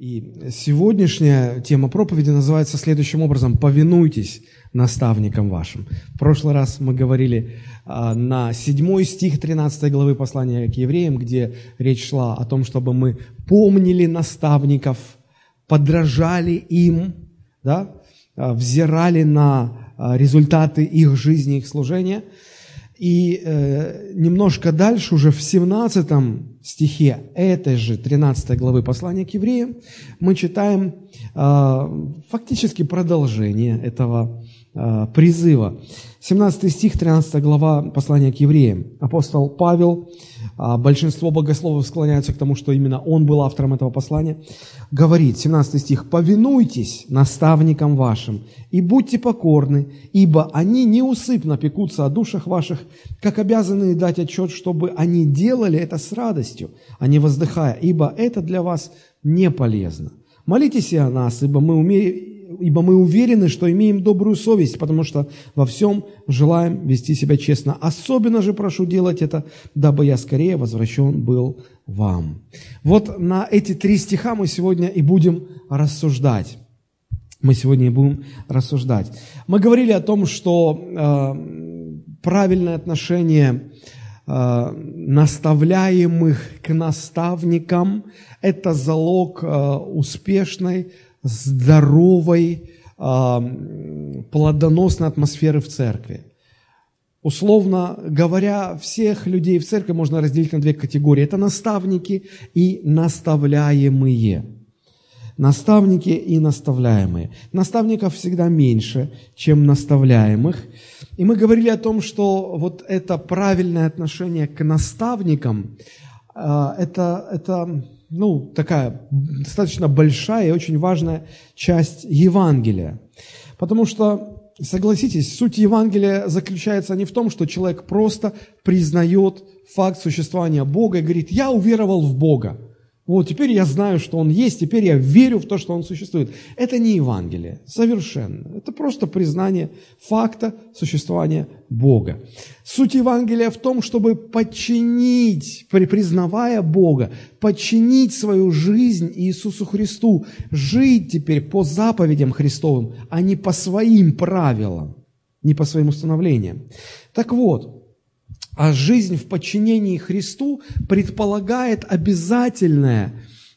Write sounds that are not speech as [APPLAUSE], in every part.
И сегодняшняя тема проповеди называется следующим образом «Повинуйтесь наставникам вашим». В прошлый раз мы говорили а, на 7 стих 13 главы послания к евреям, где речь шла о том, чтобы мы помнили наставников, подражали им, да, а, взирали на а, результаты их жизни, их служения – и э, немножко дальше, уже в 17 стихе этой же 13 главы послания к евреям, мы читаем э, фактически продолжение этого призыва. 17 стих, 13 глава послания к евреям. Апостол Павел, а, большинство богословов склоняются к тому, что именно он был автором этого послания, говорит, 17 стих, «Повинуйтесь наставникам вашим и будьте покорны, ибо они неусыпно пекутся о душах ваших, как обязаны дать отчет, чтобы они делали это с радостью, а не воздыхая, ибо это для вас не полезно. Молитесь и о нас, ибо мы умеем ибо мы уверены, что имеем добрую совесть, потому что во всем желаем вести себя честно. Особенно же прошу делать это, дабы я скорее возвращен был вам. Вот на эти три стиха мы сегодня и будем рассуждать. Мы сегодня и будем рассуждать. Мы говорили о том, что э, правильное отношение э, наставляемых к наставникам – это залог э, успешной здоровой, плодоносной атмосферы в церкви. Условно говоря, всех людей в церкви можно разделить на две категории. Это наставники и наставляемые. Наставники и наставляемые. Наставников всегда меньше, чем наставляемых. И мы говорили о том, что вот это правильное отношение к наставникам, а, это, это ну, такая достаточно большая и очень важная часть Евангелия. Потому что, согласитесь, суть Евангелия заключается не в том, что человек просто признает факт существования Бога и говорит, я уверовал в Бога. Вот, теперь я знаю, что Он есть, теперь я верю в то, что Он существует. Это не Евангелие, совершенно. Это просто признание факта существования Бога. Суть Евангелия в том, чтобы подчинить, признавая Бога, подчинить свою жизнь Иисусу Христу, жить теперь по заповедям Христовым, а не по своим правилам, не по своим установлениям. Так вот, а жизнь в подчинении Христу предполагает обязательное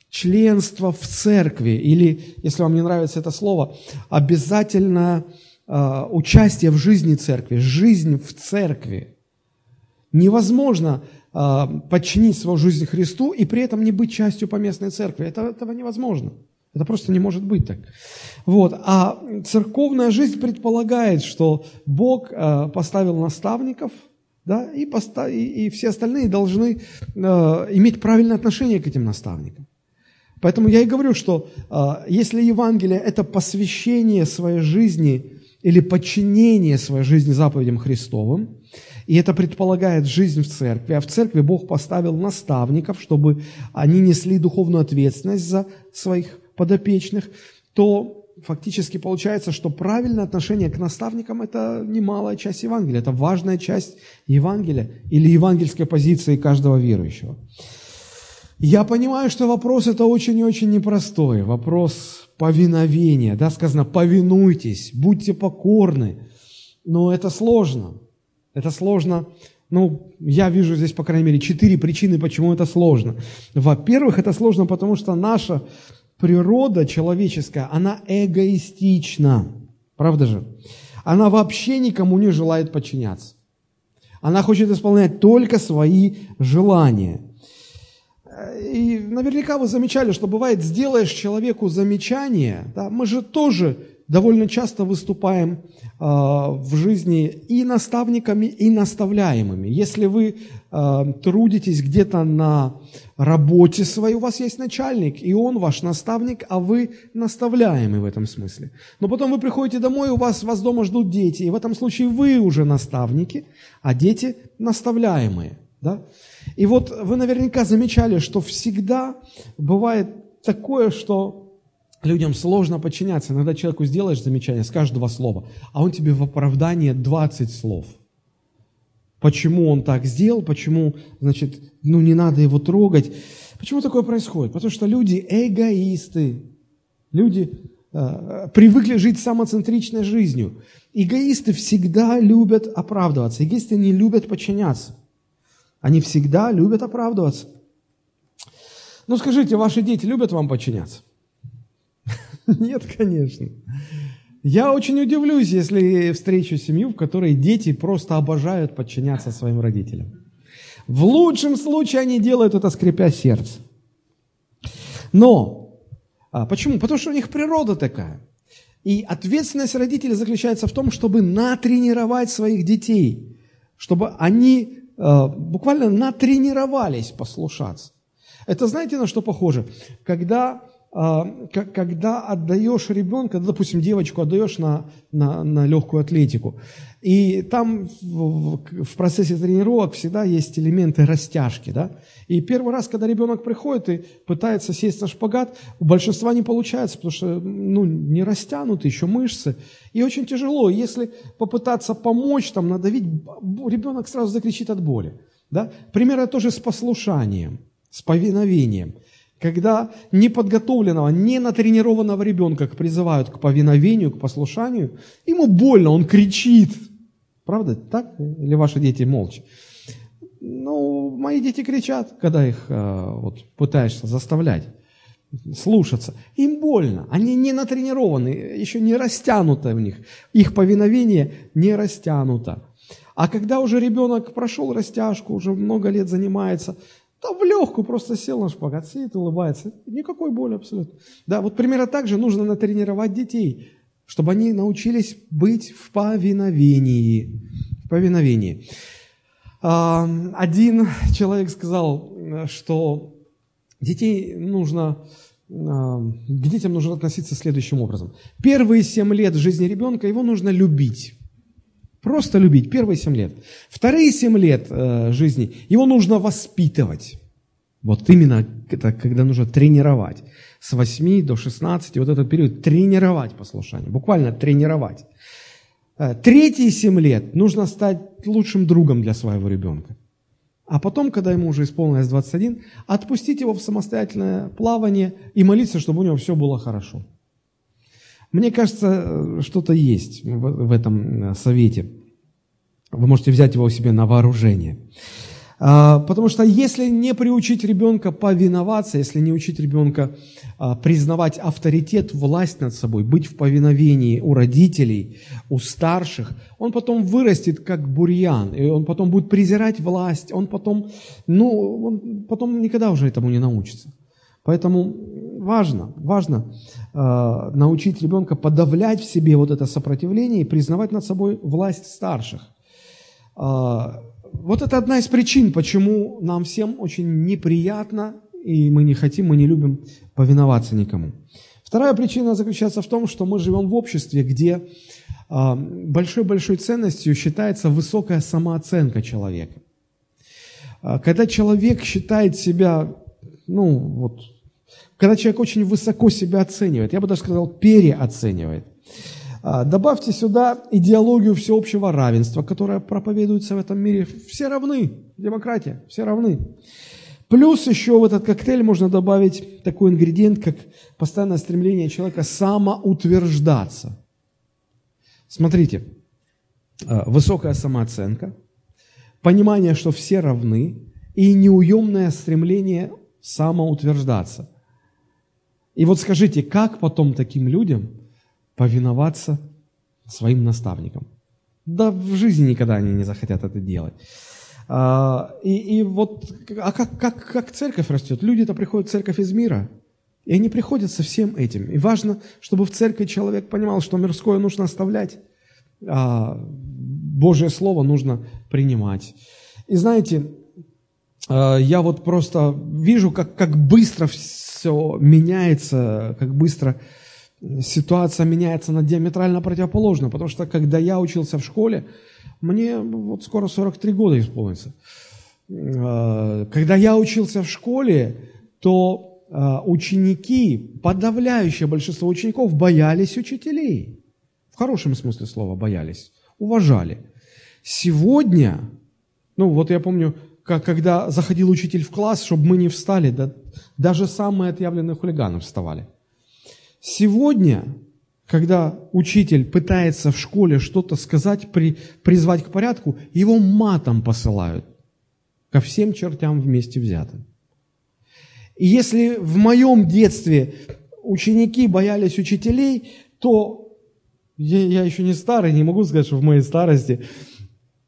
членство в церкви, или, если вам не нравится это слово, обязательное э, участие в жизни церкви, жизнь в церкви. Невозможно э, подчинить свою жизнь Христу и при этом не быть частью поместной церкви. Это, этого невозможно. Это просто не может быть так. Вот. А церковная жизнь предполагает, что Бог э, поставил наставников – да, и, поста- и, и все остальные должны э, иметь правильное отношение к этим наставникам. Поэтому я и говорю, что э, если Евангелие – это посвящение своей жизни или подчинение своей жизни заповедям Христовым, и это предполагает жизнь в церкви, а в церкви Бог поставил наставников, чтобы они несли духовную ответственность за своих подопечных, то фактически получается, что правильное отношение к наставникам – это немалая часть Евангелия, это важная часть Евангелия или евангельской позиции каждого верующего. Я понимаю, что вопрос это очень и очень непростой, вопрос повиновения, да, сказано «повинуйтесь», «будьте покорны», но это сложно, это сложно. Ну, я вижу здесь, по крайней мере, четыре причины, почему это сложно. Во-первых, это сложно, потому что наша природа человеческая, она эгоистична. Правда же? Она вообще никому не желает подчиняться. Она хочет исполнять только свои желания. И наверняка вы замечали, что бывает, сделаешь человеку замечание, да, мы же тоже довольно часто выступаем э, в жизни и наставниками, и наставляемыми. Если вы э, трудитесь где-то на работе своей, у вас есть начальник, и он ваш наставник, а вы наставляемый в этом смысле. Но потом вы приходите домой, у вас, вас дома ждут дети, и в этом случае вы уже наставники, а дети наставляемые. Да? И вот вы наверняка замечали, что всегда бывает такое, что людям сложно подчиняться. Иногда человеку сделаешь замечание, скажешь два слова, а он тебе в оправдание 20 слов. Почему он так сделал, почему, значит, ну не надо его трогать. Почему такое происходит? Потому что люди эгоисты. Люди э, привыкли жить самоцентричной жизнью. Эгоисты всегда любят оправдываться. Эгоисты не любят подчиняться. Они всегда любят оправдываться. Ну скажите, ваши дети любят вам подчиняться? [LAUGHS] Нет, конечно. Я очень удивлюсь, если встречу семью, в которой дети просто обожают подчиняться своим родителям. В лучшем случае они делают это, скрипя сердце. Но, а почему? Потому что у них природа такая. И ответственность родителей заключается в том, чтобы натренировать своих детей, чтобы они э, буквально натренировались послушаться. Это знаете, на что похоже? Когда когда отдаешь ребенка, допустим, девочку отдаешь на, на, на легкую атлетику, и там в, в процессе тренировок всегда есть элементы растяжки, да, и первый раз, когда ребенок приходит и пытается сесть на шпагат, у большинства не получается, потому что, ну, не растянуты еще мышцы, и очень тяжело, если попытаться помочь, там, надавить, ребенок сразу закричит от боли, да, примерно тоже с послушанием, с повиновением – когда неподготовленного, не натренированного ребенка призывают к повиновению, к послушанию, ему больно, он кричит. Правда? Так? Или ваши дети молча? Ну, мои дети кричат, когда их э, вот, пытаешься заставлять слушаться. Им больно. Они не натренированы, еще не растянуто в них. Их повиновение не растянуто. А когда уже ребенок прошел растяжку, уже много лет занимается, да в легкую просто сел на шпагат, сидит, улыбается. Никакой боли абсолютно. Да, вот примерно так же нужно натренировать детей, чтобы они научились быть в повиновении. В повиновении. Один человек сказал, что детей нужно, к детям нужно относиться следующим образом. Первые семь лет жизни ребенка его нужно любить. Просто любить первые семь лет. Вторые семь лет э, жизни его нужно воспитывать. Вот именно это когда нужно тренировать. С 8 до 16, вот этот период, тренировать послушание. Буквально тренировать. Э, третьи семь лет нужно стать лучшим другом для своего ребенка. А потом, когда ему уже исполнилось 21, отпустить его в самостоятельное плавание и молиться, чтобы у него все было хорошо. Мне кажется, что-то есть в, в этом э, совете. Вы можете взять его себе на вооружение. А, потому что если не приучить ребенка повиноваться, если не учить ребенка а, признавать авторитет, власть над собой, быть в повиновении у родителей, у старших, он потом вырастет как бурьян, и он потом будет презирать власть, он потом, ну, он потом никогда уже этому не научится. Поэтому важно, важно э, научить ребенка подавлять в себе вот это сопротивление и признавать над собой власть старших. Э, вот это одна из причин, почему нам всем очень неприятно, и мы не хотим, мы не любим повиноваться никому. Вторая причина заключается в том, что мы живем в обществе, где э, большой-большой ценностью считается высокая самооценка человека. Когда человек считает себя, ну, вот, когда человек очень высоко себя оценивает, я бы даже сказал, переоценивает. А, добавьте сюда идеологию всеобщего равенства, которая проповедуется в этом мире. Все равны, демократия, все равны. Плюс еще в этот коктейль можно добавить такой ингредиент, как постоянное стремление человека самоутверждаться. Смотрите, а, высокая самооценка, понимание, что все равны, и неуемное стремление самоутверждаться. И вот скажите, как потом таким людям повиноваться своим наставникам? Да в жизни никогда они не захотят это делать. А, и, и вот, а как, как, как церковь растет? Люди-то приходят в церковь из мира, и они приходят со всем этим. И важно, чтобы в церкви человек понимал, что мирское нужно оставлять, а Божье Слово нужно принимать. И знаете, я вот просто вижу, как, как быстро все меняется, как быстро ситуация меняется на диаметрально противоположно. Потому что когда я учился в школе, мне вот скоро 43 года исполнится. А, когда я учился в школе, то ученики, подавляющее большинство учеников боялись учителей. В хорошем смысле слова боялись, уважали. Сегодня, ну вот я помню, когда заходил учитель в класс, чтобы мы не встали, да, даже самые отъявленные хулиганы вставали. Сегодня, когда учитель пытается в школе что-то сказать, при, призвать к порядку, его матом посылают ко всем чертям вместе взятым. И если в моем детстве ученики боялись учителей, то я, я еще не старый, не могу сказать, что в моей старости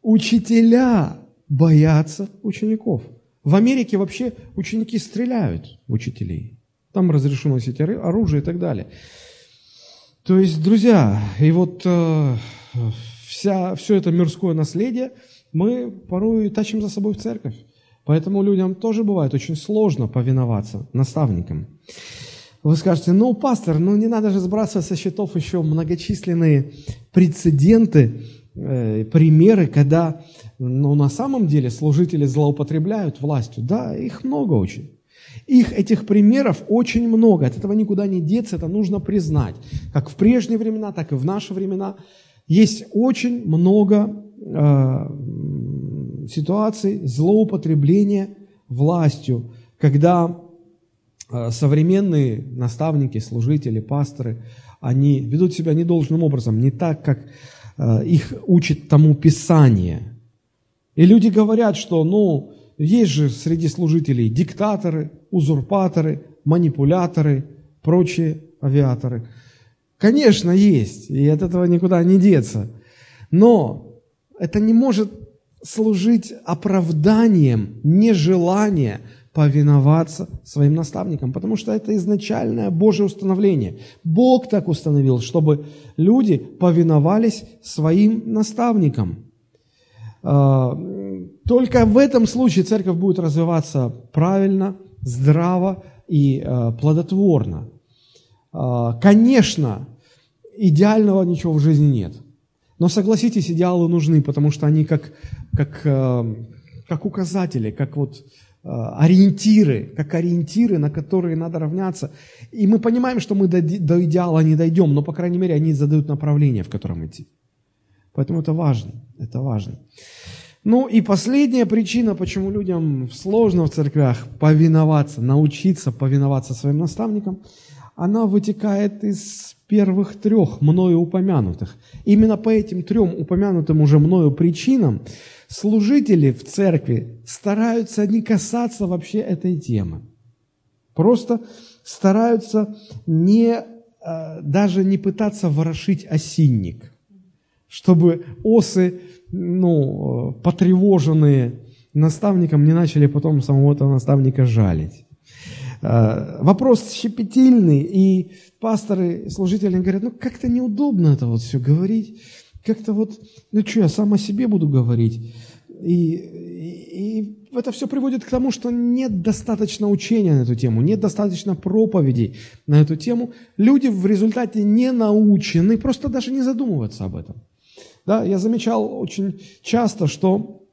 учителя боятся учеников. В Америке вообще ученики стреляют в учителей. Там разрешено носить оружие и так далее. То есть, друзья, и вот э, вся, все это мирское наследие мы порой тащим за собой в церковь. Поэтому людям тоже бывает очень сложно повиноваться наставникам. Вы скажете, ну, пастор, ну не надо же сбрасывать со счетов еще многочисленные прецеденты, примеры, когда ну, на самом деле служители злоупотребляют властью. Да, их много очень. Их, этих примеров очень много. От этого никуда не деться, это нужно признать. Как в прежние времена, так и в наши времена. Есть очень много э, ситуаций злоупотребления властью, когда э, современные наставники, служители, пасторы, они ведут себя недолжным образом, не так, как э, их учит тому Писание. И люди говорят, что, ну, есть же среди служителей диктаторы, узурпаторы, манипуляторы, прочие авиаторы. Конечно, есть, и от этого никуда не деться. Но это не может служить оправданием нежелания повиноваться своим наставникам, потому что это изначальное Божье установление. Бог так установил, чтобы люди повиновались своим наставникам. А, только в этом случае церковь будет развиваться правильно, здраво и а, плодотворно. А, конечно, идеального ничего в жизни нет. Но согласитесь, идеалы нужны, потому что они как, как, как указатели, как вот ориентиры, как ориентиры, на которые надо равняться. И мы понимаем, что мы до, до идеала не дойдем, но, по крайней мере, они задают направление, в котором идти. Поэтому это важно, это важно. Ну и последняя причина, почему людям сложно в церквях повиноваться, научиться повиноваться своим наставникам, она вытекает из первых трех мною упомянутых. Именно по этим трем упомянутым уже мною причинам служители в церкви стараются не касаться вообще этой темы. Просто стараются не, э, даже не пытаться ворошить осинник, чтобы осы, ну, потревоженные наставником, не начали потом самого этого наставника жалить. Э, вопрос щепетильный, и пасторы, служители говорят, ну как-то неудобно это вот все говорить, как-то вот, ну что, я сам о себе буду говорить. И, и, и это все приводит к тому, что нет достаточно учения на эту тему, нет достаточно проповедей на эту тему. Люди в результате не научены, просто даже не задумываются об этом. Да, я замечал очень часто, что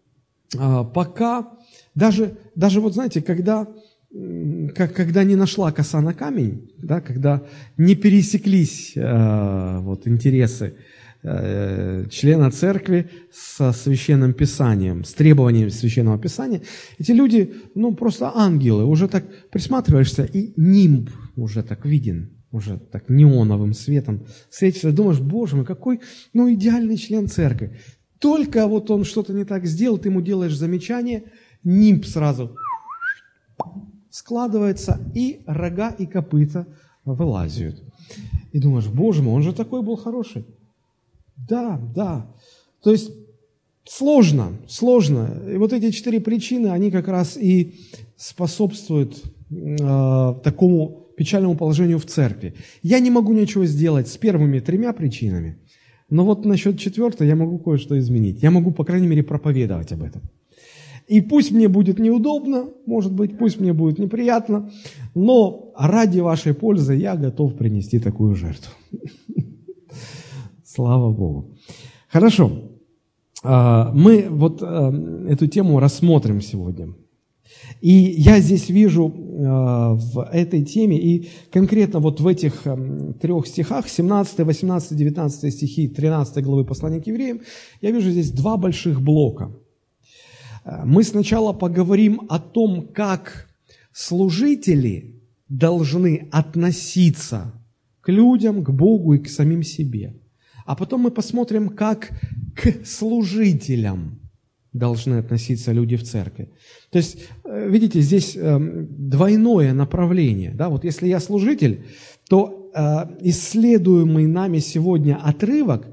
а, пока, даже, даже вот знаете, когда как, когда не нашла коса на камень, да, когда не пересеклись э, вот, интересы члена церкви со священным писанием, с требованиями священного писания, эти люди, ну, просто ангелы, уже так присматриваешься, и нимб уже так виден, уже так неоновым светом светится, думаешь, боже мой, какой, ну, идеальный член церкви. Только вот он что-то не так сделал, ты ему делаешь замечание, нимб сразу складывается, и рога и копыта вылазят. И думаешь, боже мой, он же такой был хороший. Да, да. То есть сложно, сложно. И вот эти четыре причины, они как раз и способствуют э, такому печальному положению в церкви. Я не могу ничего сделать с первыми тремя причинами, но вот насчет четвертой я могу кое-что изменить. Я могу, по крайней мере, проповедовать об этом. И пусть мне будет неудобно, может быть, пусть мне будет неприятно, но ради вашей пользы я готов принести такую жертву. [LAUGHS] Слава Богу. Хорошо. А, мы вот а, эту тему рассмотрим сегодня. И я здесь вижу а, в этой теме, и конкретно вот в этих трех стихах, 17, 18, 19 стихи 13 главы послания к евреям, я вижу здесь два больших блока – мы сначала поговорим о том, как служители должны относиться к людям, к Богу и к самим себе. А потом мы посмотрим, как к служителям должны относиться люди в церкви. То есть, э, видите, здесь эм, двойное направление. Да? Вот если я служитель, то э, исследуемый нами сегодня отрывок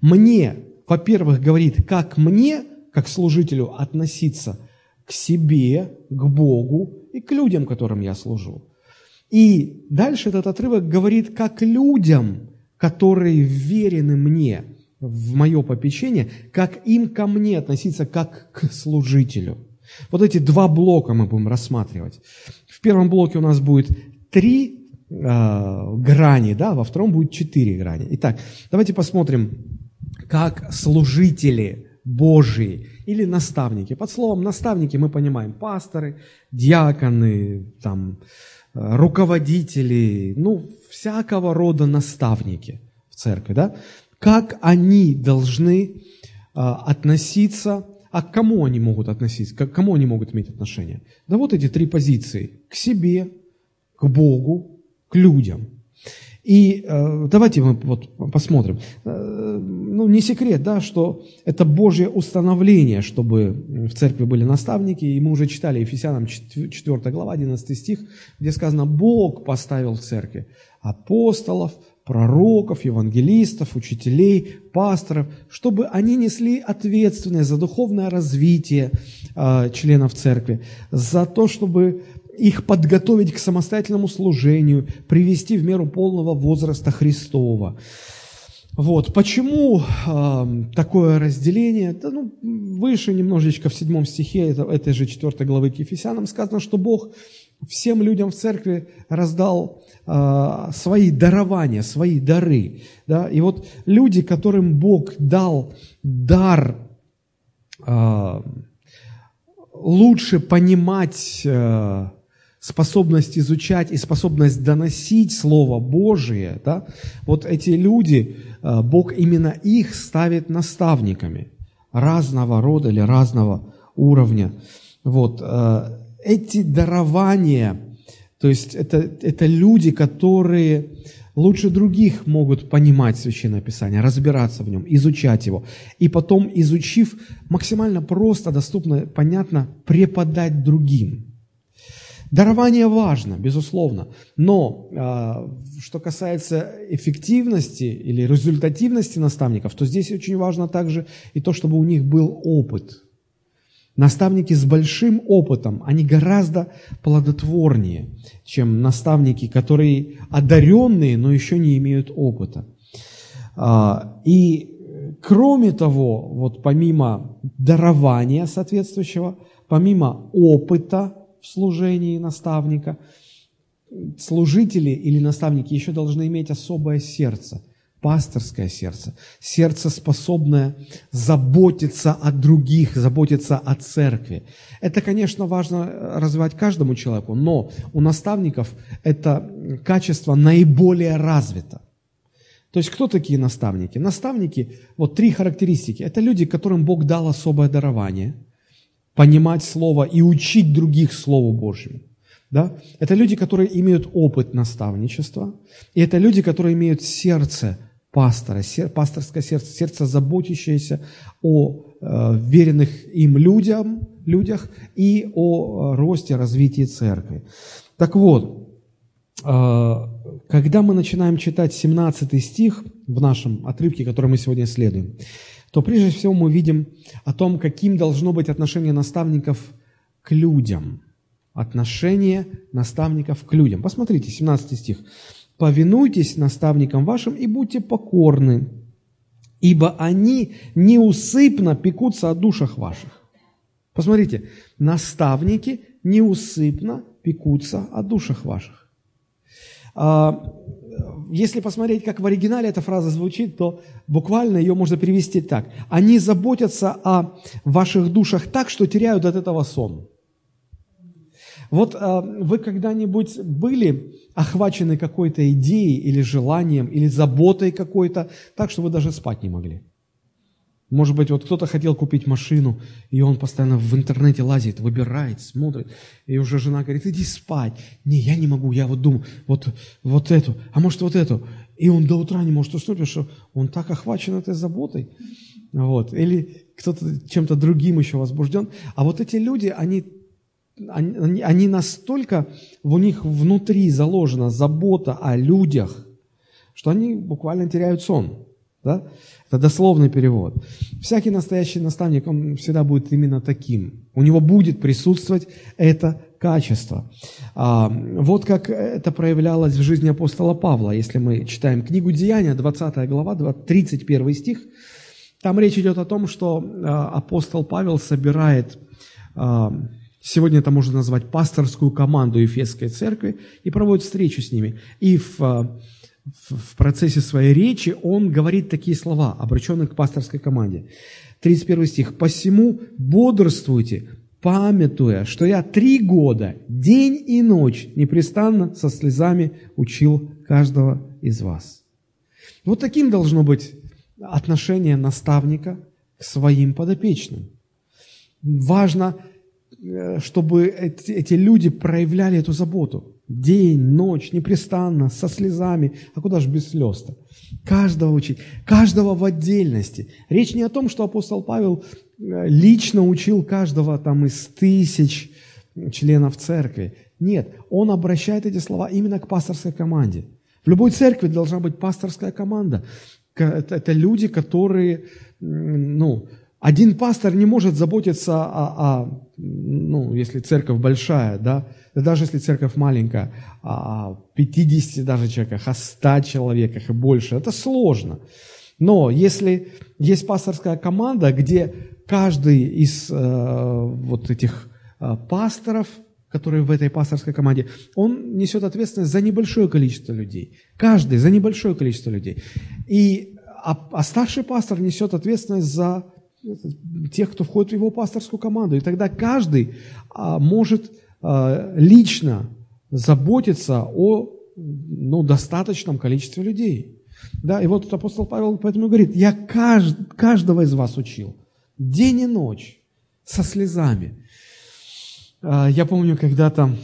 мне, во-первых, говорит, как мне, как служителю, относиться к себе, к Богу и к людям, которым я служу. И дальше этот отрывок говорит, как людям, которые верены мне, в мое попечение, как им ко мне относиться, как к служителю. Вот эти два блока мы будем рассматривать. В первом блоке у нас будет три э, грани, да, во втором будет четыре грани. Итак, давайте посмотрим, как служители Божии или наставники. Под словом наставники мы понимаем пасторы, диаконы, там, руководители, ну, всякого рода наставники в церкви, да? Как они должны а, относиться, а к кому они могут относиться, к кому они могут иметь отношение? Да вот эти три позиции. К себе, к Богу, к людям. И э, давайте мы вот посмотрим. Э, ну, не секрет, да, что это Божье установление, чтобы в церкви были наставники. И мы уже читали Ефесянам 4 глава, 11 стих, где сказано, Бог поставил в церкви апостолов, пророков, евангелистов, учителей, пасторов, чтобы они несли ответственность за духовное развитие э, членов церкви, за то, чтобы их подготовить к самостоятельному служению, привести в меру полного возраста Христова. Вот. Почему э, такое разделение? Да, ну, выше немножечко в седьмом стихе это, этой же четвертой главы к Ефесянам сказано, что Бог всем людям в церкви раздал э, свои дарования, свои дары. Да? И вот люди, которым Бог дал дар э, лучше понимать э, способность изучать и способность доносить Слово Божие, да, вот эти люди, э, Бог именно их ставит наставниками разного рода или разного уровня. Вот, э, эти дарования, то есть это, это люди, которые лучше других могут понимать Священное Писание, разбираться в нем, изучать его. И потом, изучив, максимально просто, доступно, понятно, преподать другим. Дарование важно, безусловно, но а, что касается эффективности или результативности наставников, то здесь очень важно также и то, чтобы у них был опыт. Наставники с большим опытом, они гораздо плодотворнее, чем наставники, которые одаренные, но еще не имеют опыта. А, и кроме того, вот помимо дарования соответствующего, помимо опыта, в служении наставника. Служители или наставники еще должны иметь особое сердце, пасторское сердце, сердце, способное заботиться о других, заботиться о церкви. Это, конечно, важно развивать каждому человеку, но у наставников это качество наиболее развито. То есть кто такие наставники? Наставники, вот три характеристики. Это люди, которым Бог дал особое дарование – понимать Слово и учить других Слову Божьему. Да? Это люди, которые имеют опыт наставничества, и это люди, которые имеют сердце пастора, сер, пасторское сердце, сердце, заботящееся о э, веренных им людям, людях и о э, росте, развитии церкви. Так вот, э, когда мы начинаем читать 17 стих в нашем отрывке, который мы сегодня исследуем, то прежде всего мы видим о том, каким должно быть отношение наставников к людям. Отношение наставников к людям. Посмотрите, 17 стих. «Повинуйтесь наставникам вашим и будьте покорны, ибо они неусыпно пекутся о душах ваших». Посмотрите, наставники неусыпно пекутся о душах ваших. А, если посмотреть, как в оригинале эта фраза звучит, то буквально ее можно перевести так. Они заботятся о ваших душах так, что теряют от этого сон. Вот э, вы когда-нибудь были охвачены какой-то идеей или желанием, или заботой какой-то, так, что вы даже спать не могли? Может быть, вот кто-то хотел купить машину, и он постоянно в интернете лазит, выбирает, смотрит. И уже жена говорит, иди спать. Не, я не могу, я вот думаю, вот, вот эту, а может вот эту. И он до утра не может уснуть, потому что он так охвачен этой заботой. Вот. Или кто-то чем-то другим еще возбужден. А вот эти люди, они, они, они настолько, у них внутри заложена забота о людях, что они буквально теряют сон. Да? Это дословный перевод. Всякий настоящий наставник, он всегда будет именно таким. У него будет присутствовать это качество. А, вот как это проявлялось в жизни апостола Павла. Если мы читаем книгу Деяния, 20 глава, 31 стих, там речь идет о том, что а, апостол Павел собирает, а, сегодня это можно назвать пасторскую команду Ефесской церкви, и проводит встречу с ними. И в в процессе своей речи он говорит такие слова, обращенные к пасторской команде. 31 стих. «Посему бодрствуйте, памятуя, что я три года, день и ночь, непрестанно со слезами учил каждого из вас». Вот таким должно быть отношение наставника к своим подопечным. Важно, э, чтобы эти, эти люди проявляли эту заботу день, ночь, непрестанно, со слезами. А куда же без слез-то? Каждого учить, каждого в отдельности. Речь не о том, что апостол Павел э, лично учил каждого там из тысяч членов церкви. Нет, он обращает эти слова именно к пасторской команде. В любой церкви должна быть пасторская команда. Это, люди, которые, ну, один пастор не может заботиться о, о ну, если церковь большая, да, да даже если церковь маленькая, о 50 даже человеках, о 100 человеках и больше, это сложно. Но если есть пасторская команда, где каждый из э, вот этих э, пасторов, которые в этой пасторской команде, он несет ответственность за небольшое количество людей. Каждый за небольшое количество людей. И, а, а старший пастор несет ответственность за тех, кто входит в его пасторскую команду. И тогда каждый а, может а, лично заботиться о ну, достаточном количестве людей. Да, и вот апостол Павел поэтому говорит, я кажд, каждого из вас учил, день и ночь, со слезами. А, я помню, когда-то,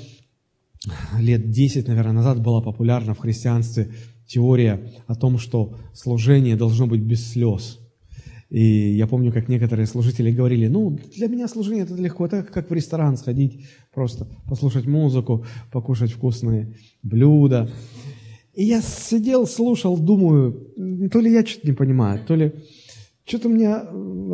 лет 10, наверное, назад была популярна в христианстве теория о том, что служение должно быть без слез. И я помню, как некоторые служители говорили, ну, для меня служение это легко, это как в ресторан сходить, просто послушать музыку, покушать вкусные блюда. И я сидел, слушал, думаю, то ли я что-то не понимаю, то ли что-то у меня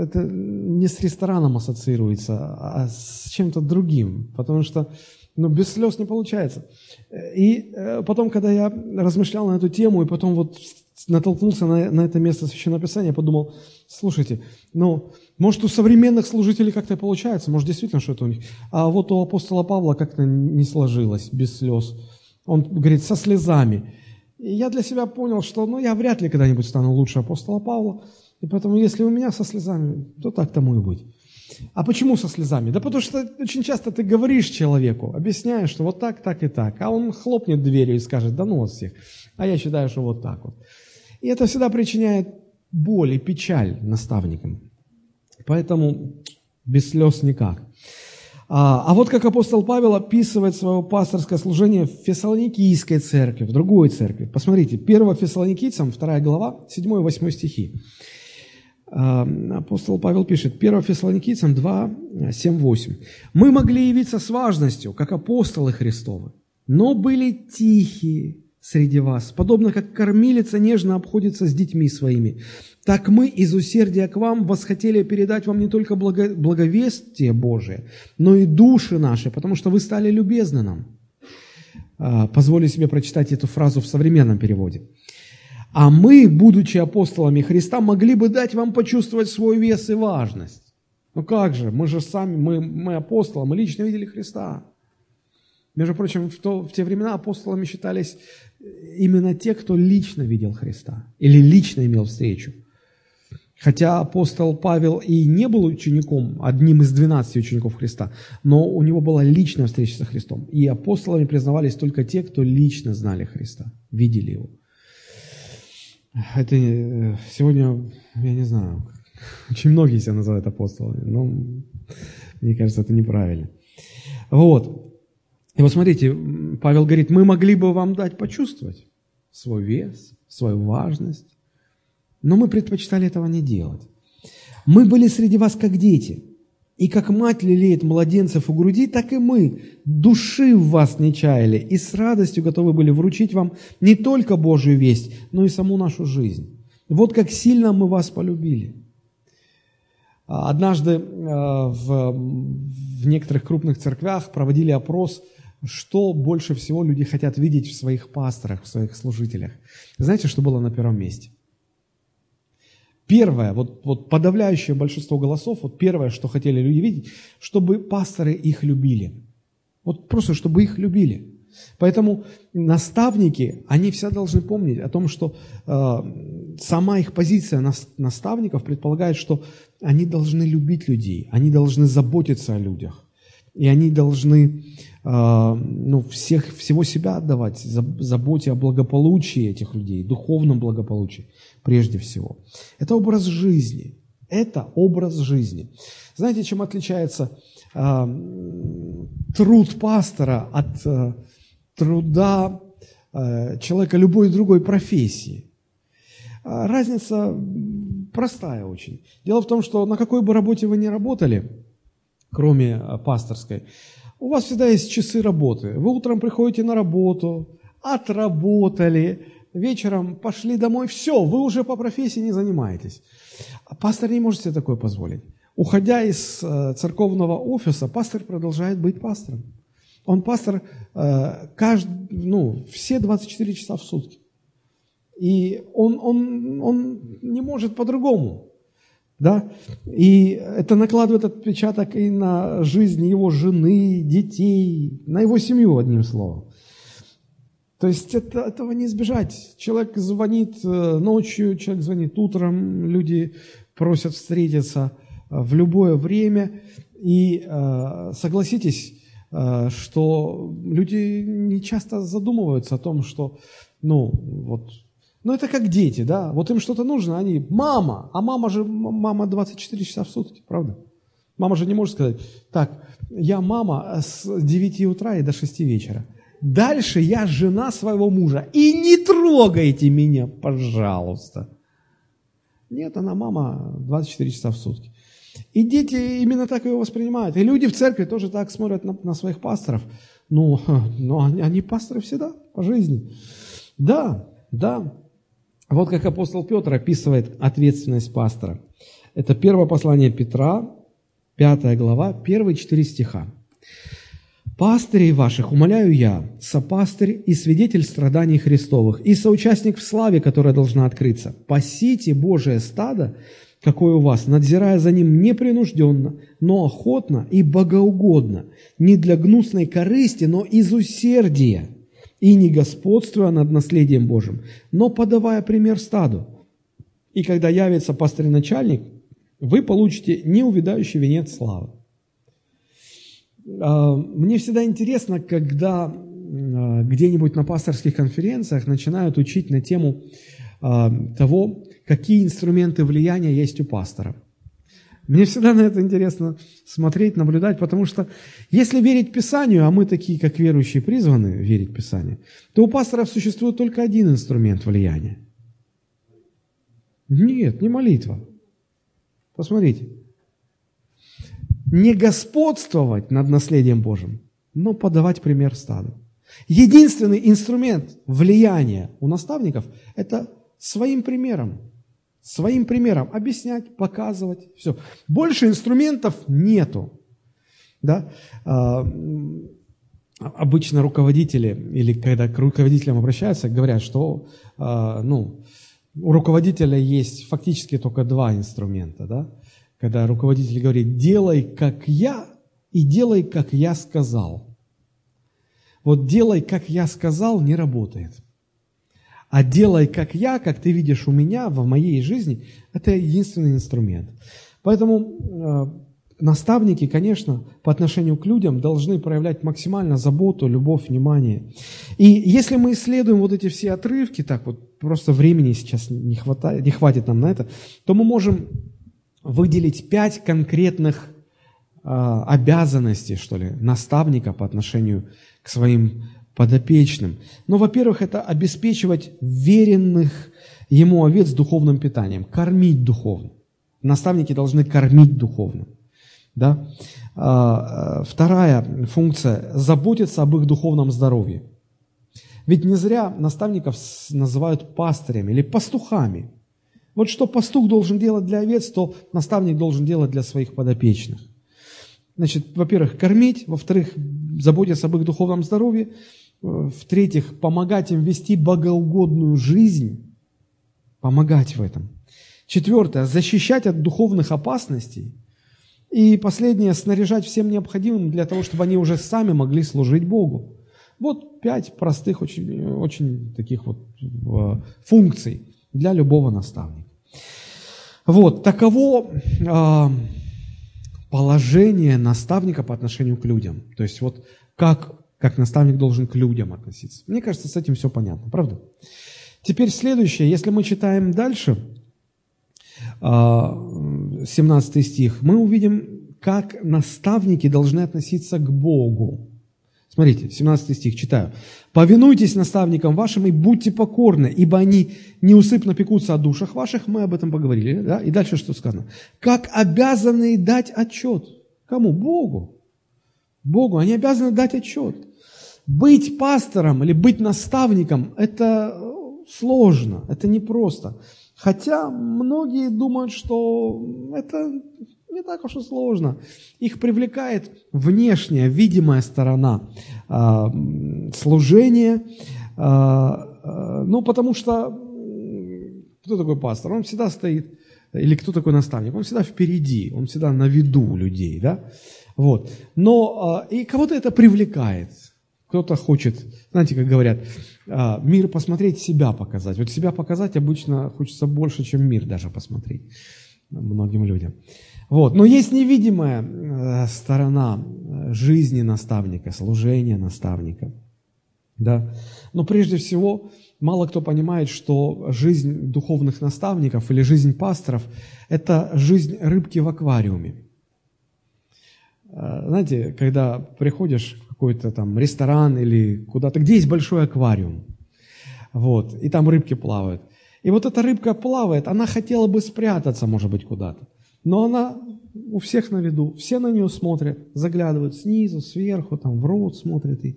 это не с рестораном ассоциируется, а с чем-то другим, потому что ну, без слез не получается. И э, потом, когда я размышлял на эту тему, и потом вот натолкнулся на, на это место Священного Писания, подумал, слушайте, ну, может, у современных служителей как-то получается, может, действительно что-то у них. А вот у апостола Павла как-то не сложилось, без слез. Он говорит, со слезами. И я для себя понял, что ну, я вряд ли когда-нибудь стану лучше апостола Павла, и поэтому, если у меня со слезами, то так тому и быть. А почему со слезами? Да потому что очень часто ты говоришь человеку, объясняешь, что вот так, так и так, а он хлопнет дверью и скажет, да ну вас всех, а я считаю, что вот так вот. И это всегда причиняет боль и печаль наставникам. Поэтому без слез никак. А, а вот как апостол Павел описывает свое пасторское служение в Фессалоникийской церкви, в другой церкви. Посмотрите, 1 Фессалоникийцам, 2 глава, 7 и 8 стихи. А, апостол Павел пишет, 1 Фессалоникийцам 2, 7, 8. «Мы могли явиться с важностью, как апостолы Христовы, но были тихие, среди вас, подобно как кормилица нежно обходится с детьми своими. Так мы из усердия к вам восхотели передать вам не только благо, благовестие Божие, но и души наши, потому что вы стали любезны нам. А, позволю себе прочитать эту фразу в современном переводе. А мы, будучи апостолами Христа, могли бы дать вам почувствовать свой вес и важность. Ну как же, мы же сами, мы, мы апостолы, мы лично видели Христа. Между прочим, в, то, в те времена апостолами считались именно те, кто лично видел Христа или лично имел встречу. Хотя апостол Павел и не был учеником, одним из двенадцати учеников Христа, но у него была личная встреча со Христом. И апостолами признавались только те, кто лично знали Христа, видели его. Это э, сегодня, я не знаю, Очень многие себя называют апостолами, но мне кажется, это неправильно. Вот. И вот смотрите, Павел говорит, мы могли бы вам дать почувствовать свой вес, свою важность, но мы предпочитали этого не делать. Мы были среди вас как дети, и как мать лелеет младенцев у груди, так и мы души в вас не чаяли, и с радостью готовы были вручить вам не только Божью весть, но и саму нашу жизнь. Вот как сильно мы вас полюбили. Однажды э, в, в некоторых крупных церквях проводили опрос, что больше всего люди хотят видеть в своих пасторах, в своих служителях. Знаете, что было на первом месте? Первое, вот, вот подавляющее большинство голосов, вот первое, что хотели люди видеть, чтобы пасторы их любили. Вот просто, чтобы их любили. Поэтому наставники, они всегда должны помнить о том, что э, сама их позиция наставников предполагает, что они должны любить людей, они должны заботиться о людях, и они должны ну, всех, всего себя отдавать, заботе о благополучии этих людей, духовном благополучии прежде всего. Это образ жизни. Это образ жизни. Знаете, чем отличается э, труд пастора от э, труда э, человека любой другой профессии? Разница простая очень. Дело в том, что на какой бы работе вы ни работали, кроме пасторской, у вас всегда есть часы работы. Вы утром приходите на работу, отработали, вечером пошли домой, все, вы уже по профессии не занимаетесь. А пастор не может себе такое позволить. Уходя из э, церковного офиса, пастор продолжает быть пастором. Он пастор э, каждый, ну, все 24 часа в сутки. И он, он, он не может по-другому. Да? И это накладывает отпечаток и на жизнь его жены, детей, на его семью, одним словом. То есть это, этого не избежать. Человек звонит э, ночью, человек звонит утром, люди просят встретиться э, в любое время. И э, согласитесь, что люди не часто задумываются о том, что, ну, вот, ну это как дети, да, вот им что-то нужно, они, мама, а мама же, мама 24 часа в сутки, правда? Мама же не может сказать, так, я мама с 9 утра и до 6 вечера. Дальше я жена своего мужа. И не трогайте меня, пожалуйста. Нет, она мама 24 часа в сутки. И дети именно так его воспринимают. И люди в церкви тоже так смотрят на, на своих пасторов. Ну, [LAUGHS] ну они, они пасторы всегда по жизни. Да, да. Вот как апостол Петр описывает ответственность пастора. Это первое послание Петра, пятая глава, первые четыре стиха. Пастырей ваших умоляю я, сопастырь и свидетель страданий Христовых, и соучастник в славе, которая должна открыться. Пасите Божие стадо, какое у вас, надзирая за ним непринужденно, но охотно и богоугодно, не для гнусной корысти, но из усердия, и не господствуя над наследием Божьим, но подавая пример стаду. И когда явится пастырь-начальник, вы получите неувидающий венец славы. А, мне всегда интересно, когда а, где-нибудь на пасторских конференциях начинают учить на тему а, того, какие инструменты влияния есть у пастора. Мне всегда на это интересно смотреть, наблюдать, потому что если верить Писанию, а мы такие, как верующие, призваны верить Писанию, то у пасторов существует только один инструмент влияния. Нет, не молитва. Посмотрите не господствовать над наследием Божьим, но подавать пример стаду. Единственный инструмент влияния у наставников – это своим примером. Своим примером объяснять, показывать, все. Больше инструментов нету. Да? А, обычно руководители, или когда к руководителям обращаются, говорят, что а, ну, у руководителя есть фактически только два инструмента. Да? когда руководитель говорит, делай как я и делай как я сказал. Вот делай как я сказал не работает. А делай как я, как ты видишь у меня, в моей жизни, это единственный инструмент. Поэтому э, наставники, конечно, по отношению к людям должны проявлять максимально заботу, любовь, внимание. И если мы исследуем вот эти все отрывки, так вот просто времени сейчас не, хватает, не хватит нам на это, то мы можем выделить пять конкретных э, обязанностей, что ли, наставника по отношению к своим подопечным. Ну, во-первых, это обеспечивать веренных ему овец духовным питанием, кормить духовно. Наставники должны кормить духовно. Да? А, вторая функция – заботиться об их духовном здоровье. Ведь не зря наставников называют пастырями или пастухами. Вот что пастух должен делать для овец, то наставник должен делать для своих подопечных. Значит, во-первых, кормить, во-вторых, заботиться об их духовном здоровье, в-третьих, помогать им вести богоугодную жизнь, помогать в этом. Четвертое, защищать от духовных опасностей. И последнее, снаряжать всем необходимым для того, чтобы они уже сами могли служить Богу. Вот пять простых, очень, очень таких вот э, функций для любого наставника. Вот, таково э, положение наставника по отношению к людям. То есть вот как, как наставник должен к людям относиться. Мне кажется, с этим все понятно, правда? Теперь следующее, если мы читаем дальше, 17 э, стих, мы увидим, как наставники должны относиться к Богу. Смотрите, 17 стих, читаю. «Повинуйтесь наставникам вашим и будьте покорны, ибо они неусыпно пекутся о душах ваших». Мы об этом поговорили. Да? И дальше что сказано? «Как обязаны дать отчет». Кому? Богу. Богу. Они обязаны дать отчет. Быть пастором или быть наставником – это сложно, это непросто. Хотя многие думают, что это не так уж и сложно. Их привлекает внешняя, видимая сторона э, служения, э, ну, потому что кто такой пастор? Он всегда стоит, или кто такой наставник? Он всегда впереди, он всегда на виду людей, да? Вот. Но э, и кого-то это привлекает. Кто-то хочет, знаете, как говорят, мир посмотреть, себя показать. Вот себя показать обычно хочется больше, чем мир даже посмотреть многим людям. Вот. Но есть невидимая э, сторона э, жизни наставника, служения наставника. Да? Но прежде всего, мало кто понимает, что жизнь духовных наставников или жизнь пасторов – это жизнь рыбки в аквариуме. Э, знаете, когда приходишь в какой-то там ресторан или куда-то, где есть большой аквариум, вот, и там рыбки плавают. И вот эта рыбка плавает, она хотела бы спрятаться, может быть, куда-то. Но она у всех на виду, все на нее смотрят, заглядывают снизу, сверху, там в рот смотрят. И...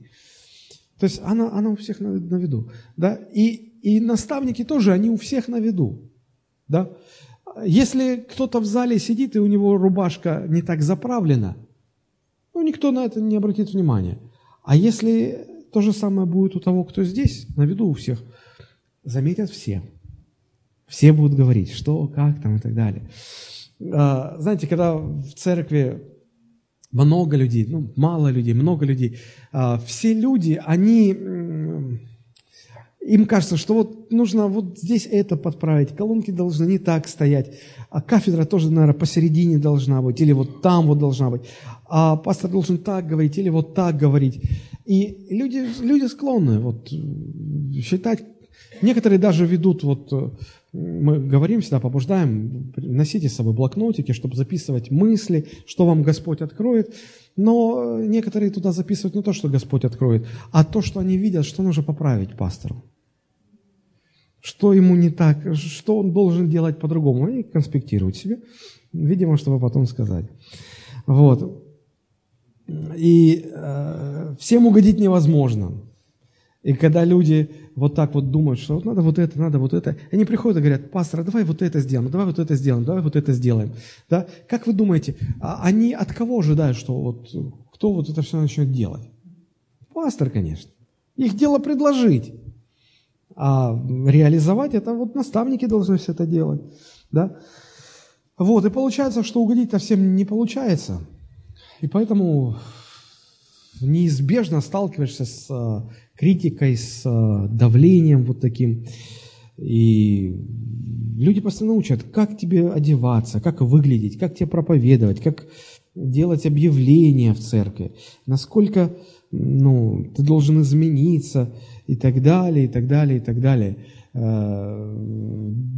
То есть она, она у всех на, на виду. Да? И, и наставники тоже, они у всех на виду. Да? Если кто-то в зале сидит, и у него рубашка не так заправлена, ну, никто на это не обратит внимания. А если то же самое будет у того, кто здесь, на виду у всех, заметят все. Все будут говорить, что, как там и так далее. А, знаете, когда в церкви много людей, ну, мало людей, много людей, а, все люди, они, им кажется, что вот нужно вот здесь это подправить, колонки должны не так стоять, а кафедра тоже, наверное, посередине должна быть, или вот там вот должна быть, а пастор должен так говорить, или вот так говорить. И люди, люди склонны вот считать, некоторые даже ведут вот мы говорим всегда, побуждаем, носите с собой блокнотики, чтобы записывать мысли, что вам Господь откроет. Но некоторые туда записывают не то, что Господь откроет, а то, что они видят, что нужно поправить пастору. Что ему не так, что он должен делать по-другому. Они конспектируют себе, видимо, чтобы потом сказать. Вот. И э, всем угодить невозможно. И когда люди вот так вот думают, что вот надо вот это, надо вот это, они приходят и говорят, пастор, а давай вот это сделаем, давай вот это сделаем, давай вот это сделаем. Да? Как вы думаете, а они от кого ожидают, что вот кто вот это все начнет делать? Пастор, конечно. Их дело предложить. А реализовать это вот наставники должны все это делать. Да? Вот, и получается, что угодить-то всем не получается. И поэтому неизбежно сталкиваешься с критикой, с э, давлением вот таким. И люди постоянно учат, как тебе одеваться, как выглядеть, как тебе проповедовать, как делать объявления в церкви, насколько ну, ты должен измениться и так далее, и так далее, и так далее. э,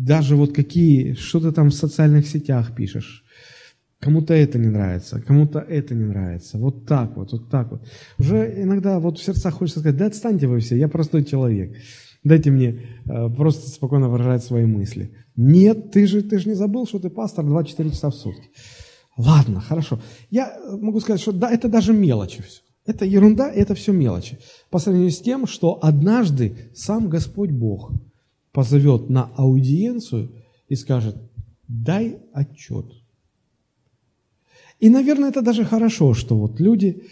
даже вот какие, что ты там в социальных сетях пишешь, Кому-то это не нравится, кому-то это не нравится. Вот так вот, вот так вот. Уже иногда вот в сердцах хочется сказать, да отстаньте вы все, я простой человек. Дайте мне э, просто спокойно выражать свои мысли. Нет, ты же, ты же не забыл, что ты пастор 24 часа в сутки. Ладно, хорошо. Я могу сказать, что да, это даже мелочи все. Это ерунда, это все мелочи. По сравнению с тем, что однажды сам Господь Бог позовет на аудиенцию и скажет, дай отчет. И, наверное, это даже хорошо, что вот люди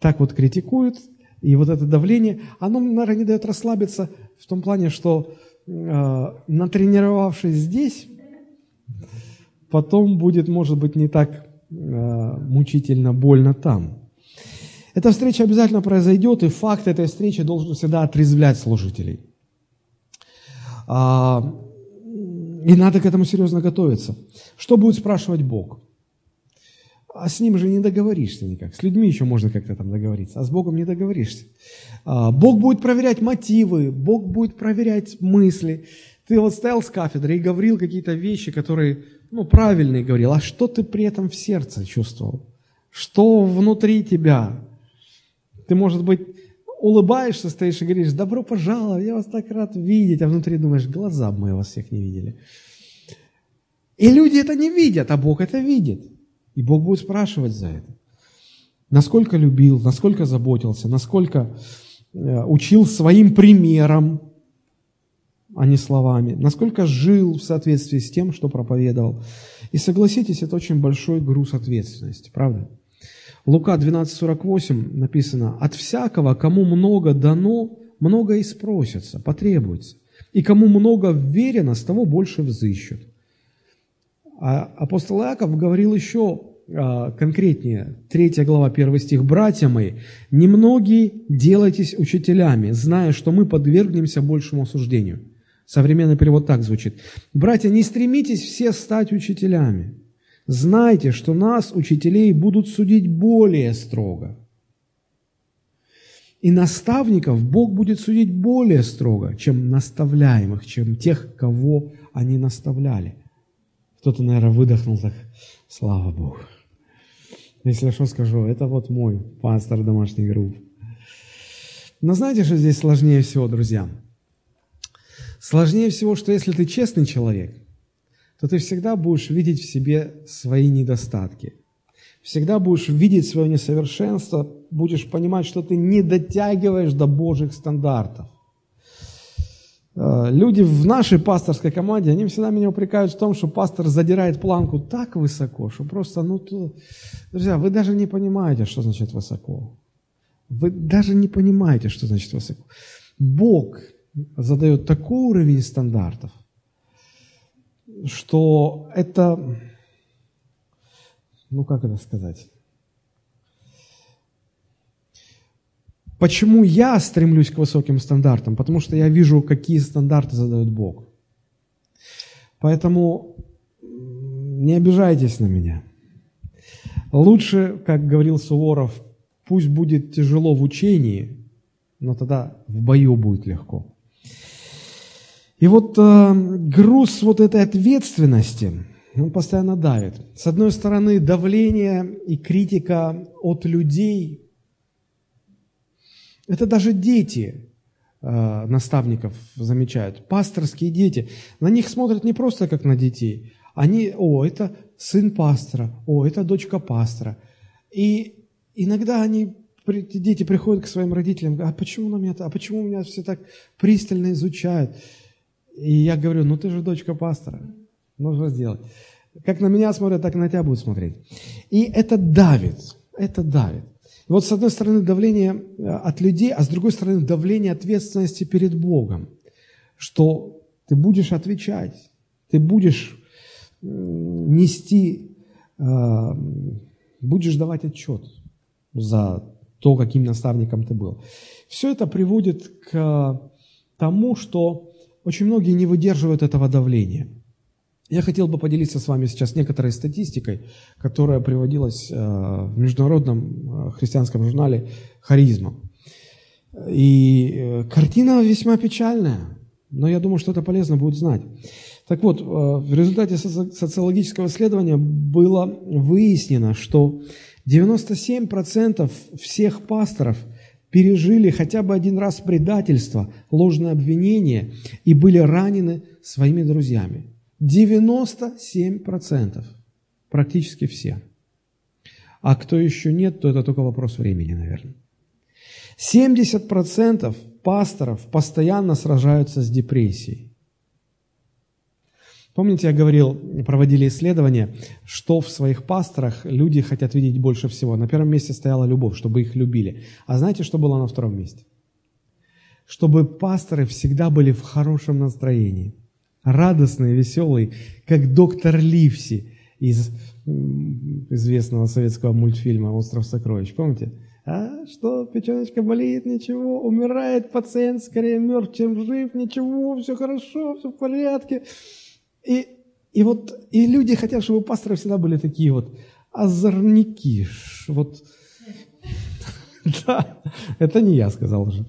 так вот критикуют, и вот это давление, оно, наверное, не дает расслабиться в том плане, что э, натренировавшись здесь, потом будет, может быть, не так э, мучительно больно там. Эта встреча обязательно произойдет, и факт этой встречи должен всегда отрезвлять служителей. А, и надо к этому серьезно готовиться. Что будет спрашивать Бог? А с ним же не договоришься никак. С людьми еще можно как-то там договориться, а с Богом не договоришься. А, Бог будет проверять мотивы, Бог будет проверять мысли. Ты вот стоял с кафедры и говорил какие-то вещи, которые, ну, правильные говорил, а что ты при этом в сердце чувствовал? Что внутри тебя? Ты, может быть, улыбаешься, стоишь и говоришь, добро пожаловать, я вас так рад видеть, а внутри думаешь, глаза бы мои вас всех не видели. И люди это не видят, а Бог это видит. И Бог будет спрашивать за это. Насколько любил, насколько заботился, насколько э, учил своим примером, а не словами, насколько жил в соответствии с тем, что проповедовал. И согласитесь, это очень большой груз ответственности, правда? Лука 12.48 написано, «От всякого, кому много дано, много и спросится, потребуется, и кому много верено, с того больше взыщут». А апостол Иаков говорил еще а, конкретнее, 3 глава, 1 стих, «Братья мои, немногие делайтесь учителями, зная, что мы подвергнемся большему осуждению». Современный перевод так звучит. «Братья, не стремитесь все стать учителями. Знайте, что нас, учителей, будут судить более строго. И наставников Бог будет судить более строго, чем наставляемых, чем тех, кого они наставляли». Кто-то, наверное, выдохнул так, слава Богу. Если что скажу, это вот мой пастор домашней группы. Но знаете, что здесь сложнее всего, друзья? Сложнее всего, что если ты честный человек, то ты всегда будешь видеть в себе свои недостатки. Всегда будешь видеть свое несовершенство, будешь понимать, что ты не дотягиваешь до Божьих стандартов. Э, люди в нашей пасторской команде, они всегда меня упрекают в том, что пастор задирает планку так высоко, что просто, ну, то... друзья, вы даже не понимаете, что значит высоко. Вы даже не понимаете, что значит высоко. Бог задает такой уровень стандартов, что это, ну как это сказать, Почему я стремлюсь к высоким стандартам? Потому что я вижу, какие стандарты задает Бог. Поэтому не обижайтесь на меня. Лучше, как говорил Суворов, пусть будет тяжело в учении, но тогда в бою будет легко. И вот э, груз вот этой ответственности, он постоянно давит. С одной стороны, давление и критика от людей, это даже дети э, наставников замечают, пасторские дети. На них смотрят не просто как на детей. Они, о, это сын пастора, о, это дочка пастора. И иногда они, дети приходят к своим родителям, говорят, а почему на меня, а почему меня все так пристально изучают? И я говорю, ну ты же дочка пастора, нужно сделать. Как на меня смотрят, так и на тебя будут смотреть. И это давит, это давит. И вот с одной стороны давление э, от людей, а с другой стороны давление ответственности перед Богом, что ты будешь отвечать, ты будешь нести, э, будешь давать отчет за то, каким наставником ты был. Все это приводит к тому, что очень многие не выдерживают этого давления – я хотел бы поделиться с вами сейчас некоторой статистикой, которая приводилась э, в международном э, христианском журнале «Харизма». И э, картина весьма печальная. Но я думаю, что это полезно будет знать. Так вот, в результате социологического исследования было выяснено, что 97% всех пасторов пережили хотя бы один раз предательство, ложное обвинение и были ранены своими друзьями. 97%. Практически все. А кто еще нет, то это только вопрос времени, наверное. 70% пасторов постоянно сражаются с депрессией. Помните, я говорил, проводили исследования, что в своих пасторах люди хотят видеть больше всего. На первом месте стояла любовь, чтобы их любили. А знаете, что было на втором месте? Чтобы пасторы всегда были в хорошем настроении, радостные, веселые, как доктор Ливси из известного советского мультфильма «Остров сокровищ». Помните? А что, печеночка болит, ничего, умирает пациент, скорее мертв, чем жив, ничего, все хорошо, все в порядке. И, и вот и люди хотят, чтобы пасторы всегда были такие вот озорники. Вот. [LAUGHS] Да, это не я сказал уже.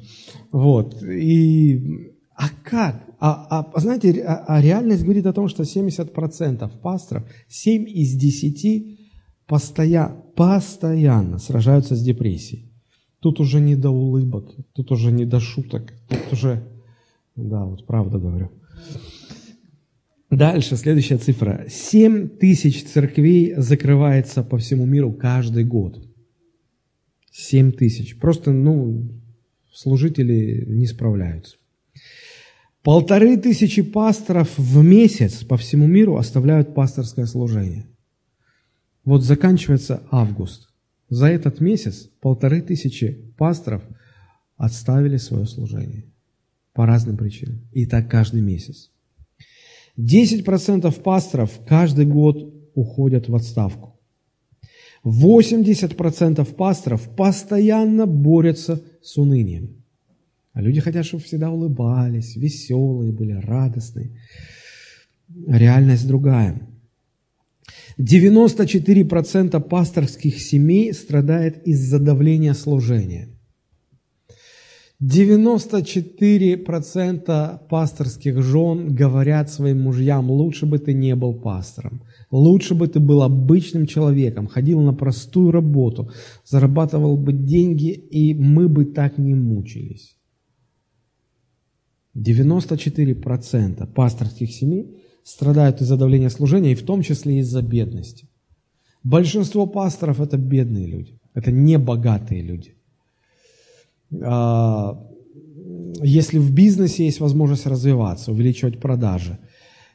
Вот. И, а как? А, а знаете, а, а реальность говорит о том, что 70% пасторов, 7 из 10 постоянно, постоянно сражаются с депрессией. Тут уже не до улыбок, тут уже не до шуток, тут уже, да, вот правда говорю. Дальше, следующая цифра. 7 тысяч церквей закрывается по всему миру каждый год. 7 тысяч. Просто, ну, служители не справляются. Полторы тысячи пасторов в месяц по всему миру оставляют пасторское служение. Вот заканчивается август. За этот месяц полторы тысячи пасторов отставили свое служение по разным причинам. И так каждый месяц. 10% пасторов каждый год уходят в отставку. 80% пасторов постоянно борются с унынием. А люди хотят, чтобы всегда улыбались, веселые были, радостные. Реальность другая. 94% пасторских семей страдает из-за давления служения. 94% пасторских жен говорят своим мужьям, лучше бы ты не был пастором, лучше бы ты был обычным человеком, ходил на простую работу, зарабатывал бы деньги, и мы бы так не мучились. 94% пасторских семей страдают из-за давления служения, и в том числе из-за бедности. Большинство пасторов – это бедные люди, это не богатые люди. А, если в бизнесе есть возможность развиваться, увеличивать продажи,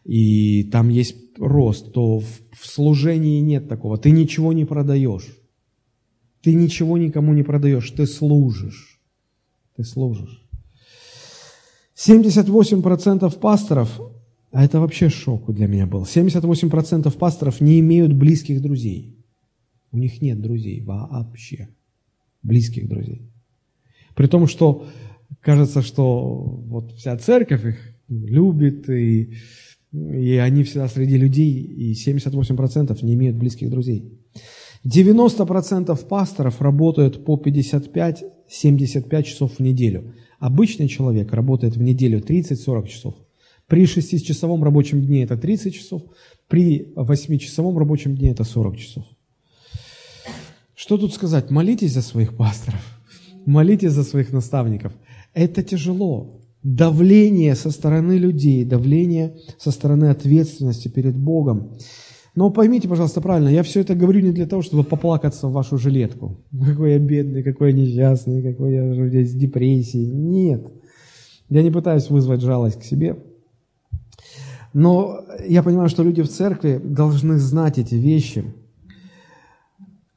и там есть рост, то в служении нет такого. Ты ничего не продаешь. Ты ничего никому не продаешь, ты служишь. Ты служишь. 78% пасторов, а это вообще шок для меня был, 78% пасторов не имеют близких друзей. У них нет друзей вообще, близких друзей. При том, что кажется, что вот вся церковь их любит, и, и они всегда среди людей, и 78% не имеют близких друзей. 90% пасторов работают по 55-75 часов в неделю. Обычный человек работает в неделю 30-40 часов. При 6-часовом рабочем дне это 30 часов, при 8-часовом рабочем дне это 40 часов. Что тут сказать? Молитесь за своих пасторов. Молитесь за своих наставников. Это тяжело. Давление со стороны людей, давление со стороны ответственности перед Богом. Но поймите, пожалуйста, правильно, я все это говорю не для того, чтобы поплакаться в вашу жилетку. Какой я бедный, какой я несчастный, какой я здесь в депрессии. Нет. Я не пытаюсь вызвать жалость к себе. Но я понимаю, что люди в церкви должны знать эти вещи.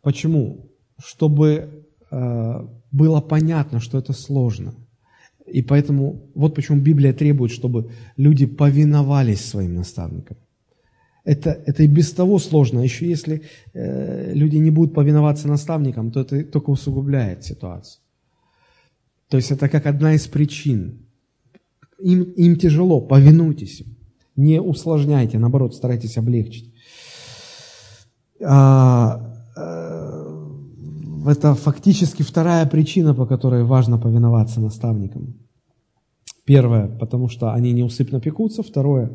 Почему? Чтобы э, было понятно, что это сложно. И поэтому вот почему Библия требует, чтобы люди повиновались своим наставникам. Это, это и без того сложно. Еще если э, люди не будут повиноваться наставникам, то это только усугубляет ситуацию. То есть это как одна из причин. Им, им тяжело, повинуйтесь Не усложняйте, наоборот, старайтесь облегчить. А, это фактически вторая причина, по которой важно повиноваться наставникам. Первое, потому что они неусыпно пекутся. Второе,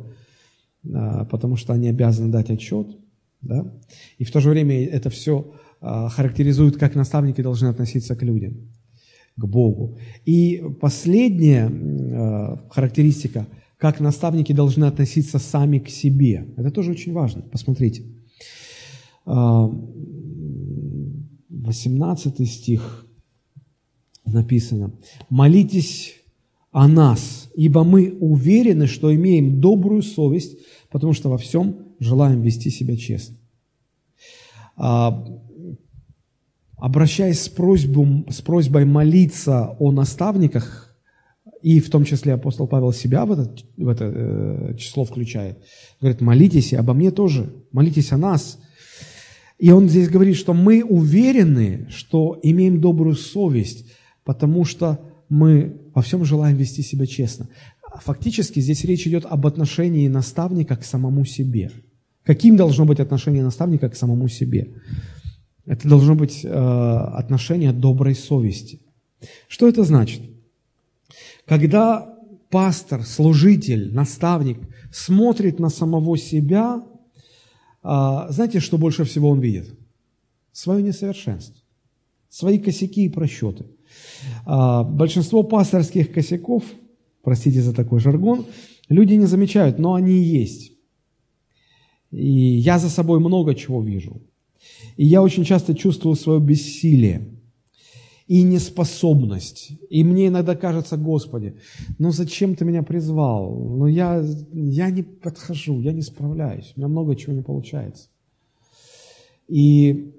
а, потому что они обязаны дать отчет. Да? И в то же время это все а, характеризует, как наставники должны относиться к людям, к Богу. И последняя а, характеристика, как наставники должны относиться сами к себе. Это тоже очень важно. Посмотрите. 18 стих написано. «Молитесь о нас, ибо мы уверены, что имеем добрую совесть, потому что во всем желаем вести себя честно. А, обращаясь с, просьбой, с просьбой молиться о наставниках, и в том числе апостол Павел себя в это, в это э, число включает, говорит, молитесь и обо мне тоже, молитесь о нас. И он здесь говорит, что мы уверены, что имеем добрую совесть, потому что мы во всем желаем вести себя честно. Фактически здесь речь идет об отношении наставника к самому себе. Каким должно быть отношение наставника к самому себе? Это должно быть э, отношение доброй совести. Что это значит? Когда пастор, служитель, наставник смотрит на самого себя, э, знаете, что больше всего он видит? Свое несовершенство, свои косяки и просчеты – а, большинство пасторских косяков, простите за такой жаргон, люди не замечают, но они есть. И я за собой много чего вижу. И я очень часто чувствую свое бессилие и неспособность. И мне иногда кажется, Господи, ну зачем ты меня призвал? Ну я, я не подхожу, я не справляюсь, у меня много чего не получается. И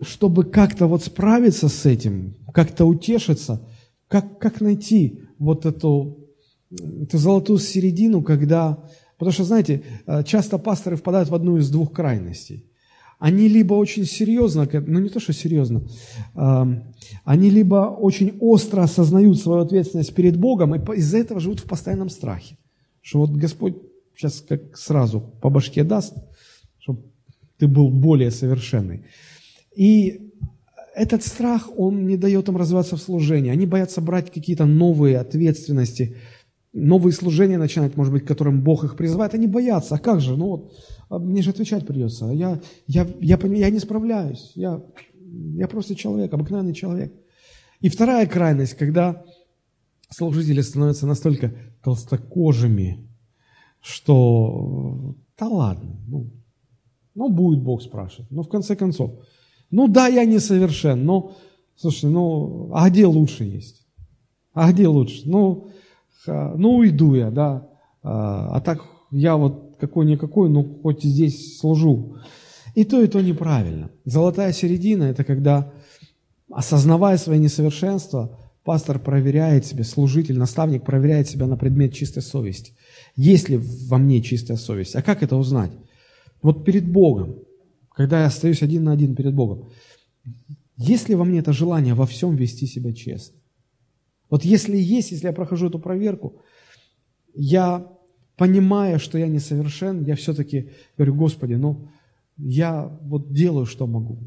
чтобы как-то вот справиться с этим, как-то утешиться, как, как найти вот эту, эту золотую середину, когда... Потому что, знаете, э, часто пасторы впадают в одну из двух крайностей. Они либо очень серьезно, ну не то, что серьезно, они либо очень остро осознают свою ответственность перед Богом и из-за этого живут в постоянном страхе. Что вот Господь сейчас как сразу по башке даст, чтобы ты был более совершенный. И этот страх, он не дает им развиваться в служении. Они боятся брать какие-то новые ответственности, новые служения начинать, может быть, которым Бог их призывает. Они боятся. А как же? Ну вот, а мне же отвечать придется. Я, я, я, я не справляюсь. Я, я просто человек, обыкновенный человек. И вторая крайность, когда служители становятся настолько толстокожими, что да ладно, ну, ну будет Бог спрашивать. Но в конце концов, ну да, я несовершен, но, слушай, ну, а где лучше есть? А где лучше? Ну, ну уйду я, да. А, а так я вот какой-никакой, ну хоть здесь служу. И то, и то неправильно. Золотая середина – это когда, осознавая свои несовершенства, пастор проверяет себя, служитель, наставник проверяет себя на предмет чистой совести. Есть ли во мне чистая совесть? А как это узнать? Вот перед Богом когда я остаюсь один на один перед Богом. Есть ли во мне это желание во всем вести себя честно? Вот если есть, если я прохожу эту проверку, я, понимая, что я несовершен, я все-таки говорю, Господи, ну, я вот делаю, что могу.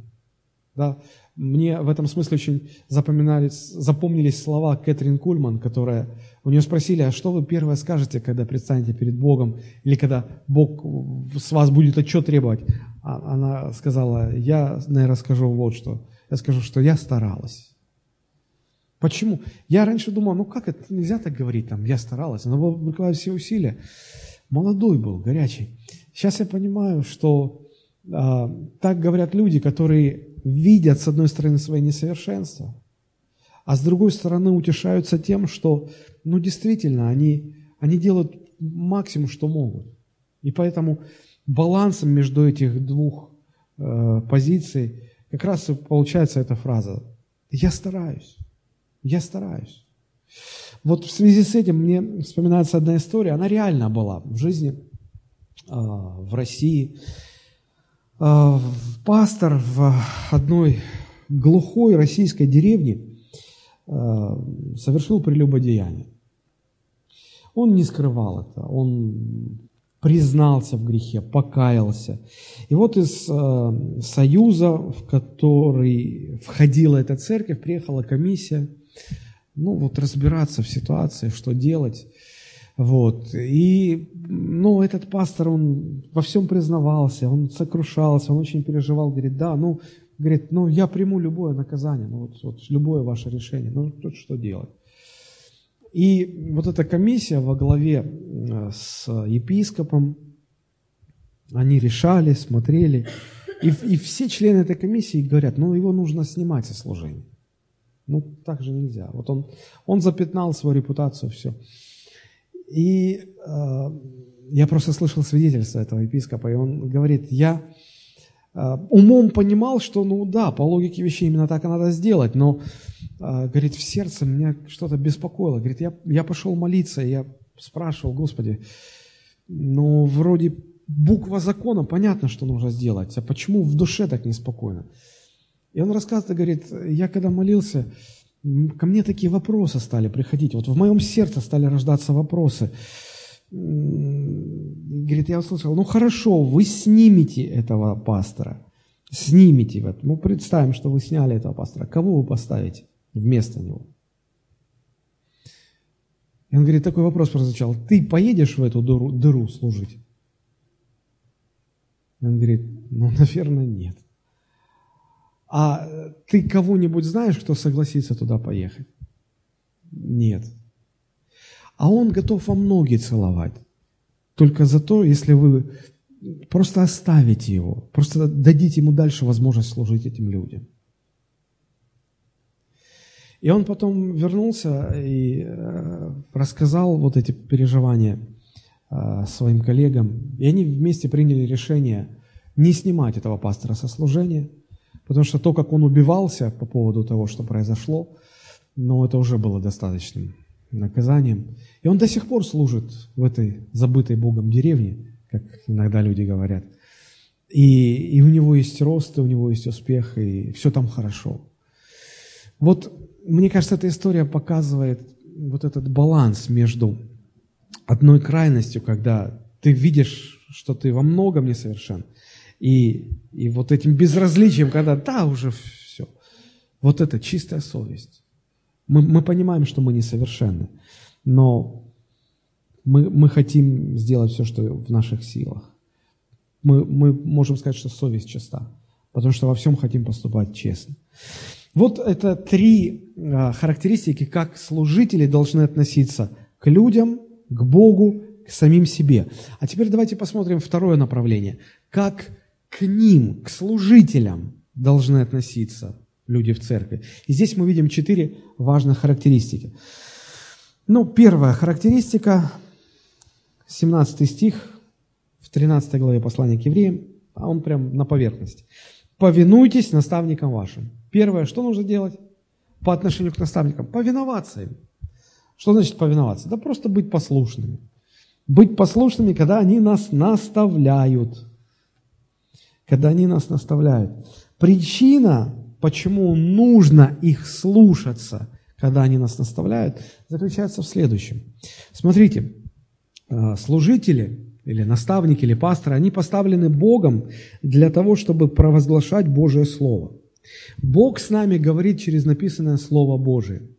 Да? Мне в этом смысле очень запоминались, запомнились слова Кэтрин Кульман, которая, у нее спросили, а что вы первое скажете, когда предстанете перед Богом, или когда Бог с вас будет отчет требовать? А она сказала, я, наверное, скажу вот что. Я скажу, что я старалась. Почему? Я раньше думал, ну как это, нельзя так говорить, там, я старалась. Она была прикладывать все усилия. Молодой был, горячий. Сейчас я понимаю, что а, так говорят люди, которые видят, с одной стороны, свои несовершенства, а с другой стороны утешаются тем, что, ну, действительно, они, они делают максимум, что могут. И поэтому балансом между этих двух э, позиций как раз и получается эта фраза «я стараюсь, я стараюсь». Вот в связи с этим мне вспоминается одна история, она реально была в жизни э, в России. Э, пастор в одной глухой российской деревне э, совершил прелюбодеяние. Он не скрывал это, он признался в грехе, покаялся. И вот из союза, в который входила эта церковь, приехала комиссия, ну, вот разбираться в ситуации, что делать. Вот. И, ну, этот пастор, он во всем признавался, он сокрушался, он очень переживал, говорит, да, ну, говорит, ну, я приму любое наказание, ну, вот, вот любое ваше решение, ну, тут что делать? И вот эта комиссия во главе э, с епископом, они решали, смотрели, и, и все члены этой комиссии говорят, ну, его нужно снимать со служения. Ну, так же нельзя. Вот он, он запятнал свою репутацию, все. И э, я просто слышал свидетельство этого епископа, и он говорит, я э, умом понимал, что, ну да, по логике вещей именно так и надо сделать, но, э, говорит, в сердце меня что-то беспокоило. Говорит, я, я пошел молиться, я спрашивал, Господи, ну, вроде буква закона, понятно, что нужно сделать, а почему в душе так неспокойно? И он рассказывает, говорит, я когда молился, ко мне такие вопросы стали приходить. Вот в моем сердце стали рождаться вопросы. Говорит, я услышал, ну хорошо, вы снимете этого пастора. Снимете. Вот. Ну, представим, что вы сняли этого пастора. Кого вы поставите вместо него? И он говорит, такой вопрос прозвучал. Ты поедешь в эту дыру, дыру служить? Он говорит, ну, наверное, нет. А ты кого-нибудь знаешь, кто согласится туда поехать? Нет. А он готов вам ноги целовать. Только за то, если вы просто оставите его, просто дадите ему дальше возможность служить этим людям. И он потом вернулся и э, рассказал вот эти переживания э, своим коллегам. И они вместе приняли решение не снимать этого пастора со служения – Потому что то, как он убивался по поводу того, что произошло, ну, это уже было достаточным наказанием. И он до сих пор служит в этой забытой Богом деревне, как иногда люди говорят. И, и у него есть рост, и у него есть успех, и все там хорошо. Вот, мне кажется, эта история показывает вот этот баланс между одной крайностью, когда ты видишь, что ты во многом несовершен, и, и вот этим безразличием, когда да, уже все. Вот это чистая совесть. Мы, мы понимаем, что мы несовершенны, но мы, мы хотим сделать все, что в наших силах. Мы, мы можем сказать, что совесть чиста, потому что во всем хотим поступать честно. Вот это три а, характеристики, как служители должны относиться к людям, к Богу, к самим себе. А теперь давайте посмотрим второе направление. Как к ним, к служителям должны относиться люди в церкви. И здесь мы видим четыре важных характеристики. Ну, первая характеристика, 17 стих в 13 главе послания к евреям, а он прям на поверхности. «Повинуйтесь наставникам вашим». Первое, что нужно делать по отношению к наставникам? Повиноваться им. Что значит повиноваться? Да просто быть послушными. Быть послушными, когда они нас наставляют – когда они нас наставляют. Причина, почему нужно их слушаться, когда они нас наставляют, заключается в следующем. Смотрите, э, служители или наставники, или пасторы, они поставлены Богом для того, чтобы провозглашать Божие Слово. Бог с нами говорит через написанное Слово Божие.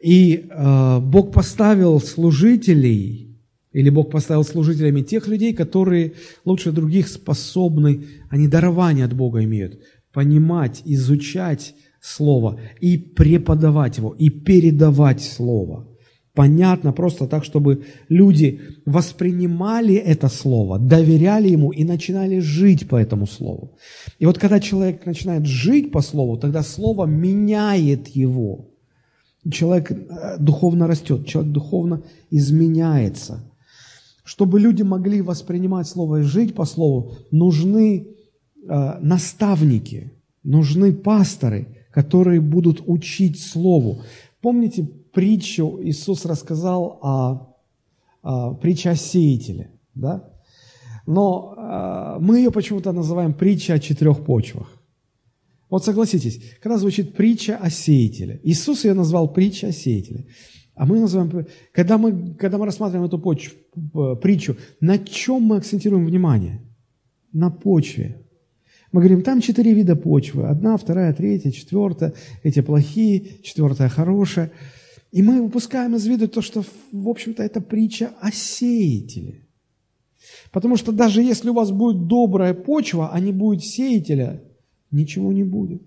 И э, Бог поставил служителей или Бог поставил служителями тех людей, которые лучше других способны, они дарование от Бога имеют, понимать, изучать Слово и преподавать его, и передавать Слово. Понятно, просто так, чтобы люди воспринимали это Слово, доверяли ему и начинали жить по этому Слову. И вот когда человек начинает жить по Слову, тогда Слово меняет его. Человек э, духовно растет, человек духовно изменяется – чтобы люди могли воспринимать Слово и жить по Слову, нужны э, наставники, нужны пасторы, которые будут учить Слову. Помните притчу, Иисус рассказал о, о притче о сеятеле, да? Но э, мы ее почему-то называем притча о четырех почвах. Вот согласитесь, когда звучит притча о сеятеле, Иисус ее назвал притча о сеятеле. А мы называем, когда мы, когда мы рассматриваем эту почву, притчу, на чем мы акцентируем внимание? На почве. Мы говорим, там четыре вида почвы. Одна, вторая, третья, четвертая. Эти плохие, четвертая хорошая. И мы выпускаем из виду то, что, в общем-то, это притча о сеятеле. Потому что даже если у вас будет добрая почва, а не будет сеятеля, ничего не будет.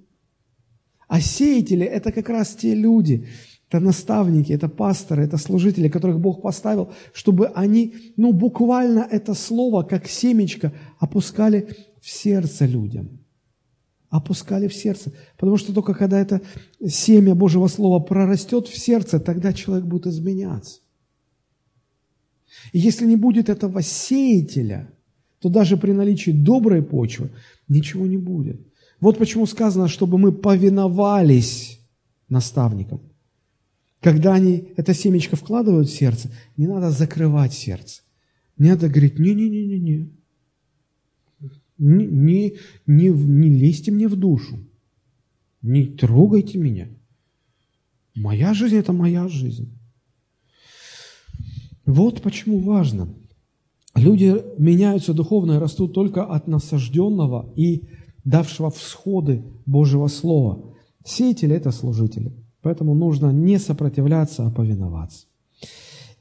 А сеятели – это как раз те люди, это наставники, это пасторы, это служители, которых Бог поставил, чтобы они, ну, буквально это слово, как семечко, опускали в сердце людям. Опускали в сердце. Потому что только когда это семя Божьего Слова прорастет в сердце, тогда человек будет изменяться. И если не будет этого сеятеля, то даже при наличии доброй почвы ничего не будет. Вот почему сказано, чтобы мы повиновались наставникам. Когда они это семечко вкладывают в сердце, не надо закрывать сердце. Не надо говорить, не-не-не-не-не. Не, не, не, лезьте мне в душу. Не трогайте меня. Моя жизнь – это моя жизнь. Вот почему важно. Люди меняются духовно и растут только от насажденного и давшего всходы Божьего Слова. Сеятели – это служители. Поэтому нужно не сопротивляться, а повиноваться.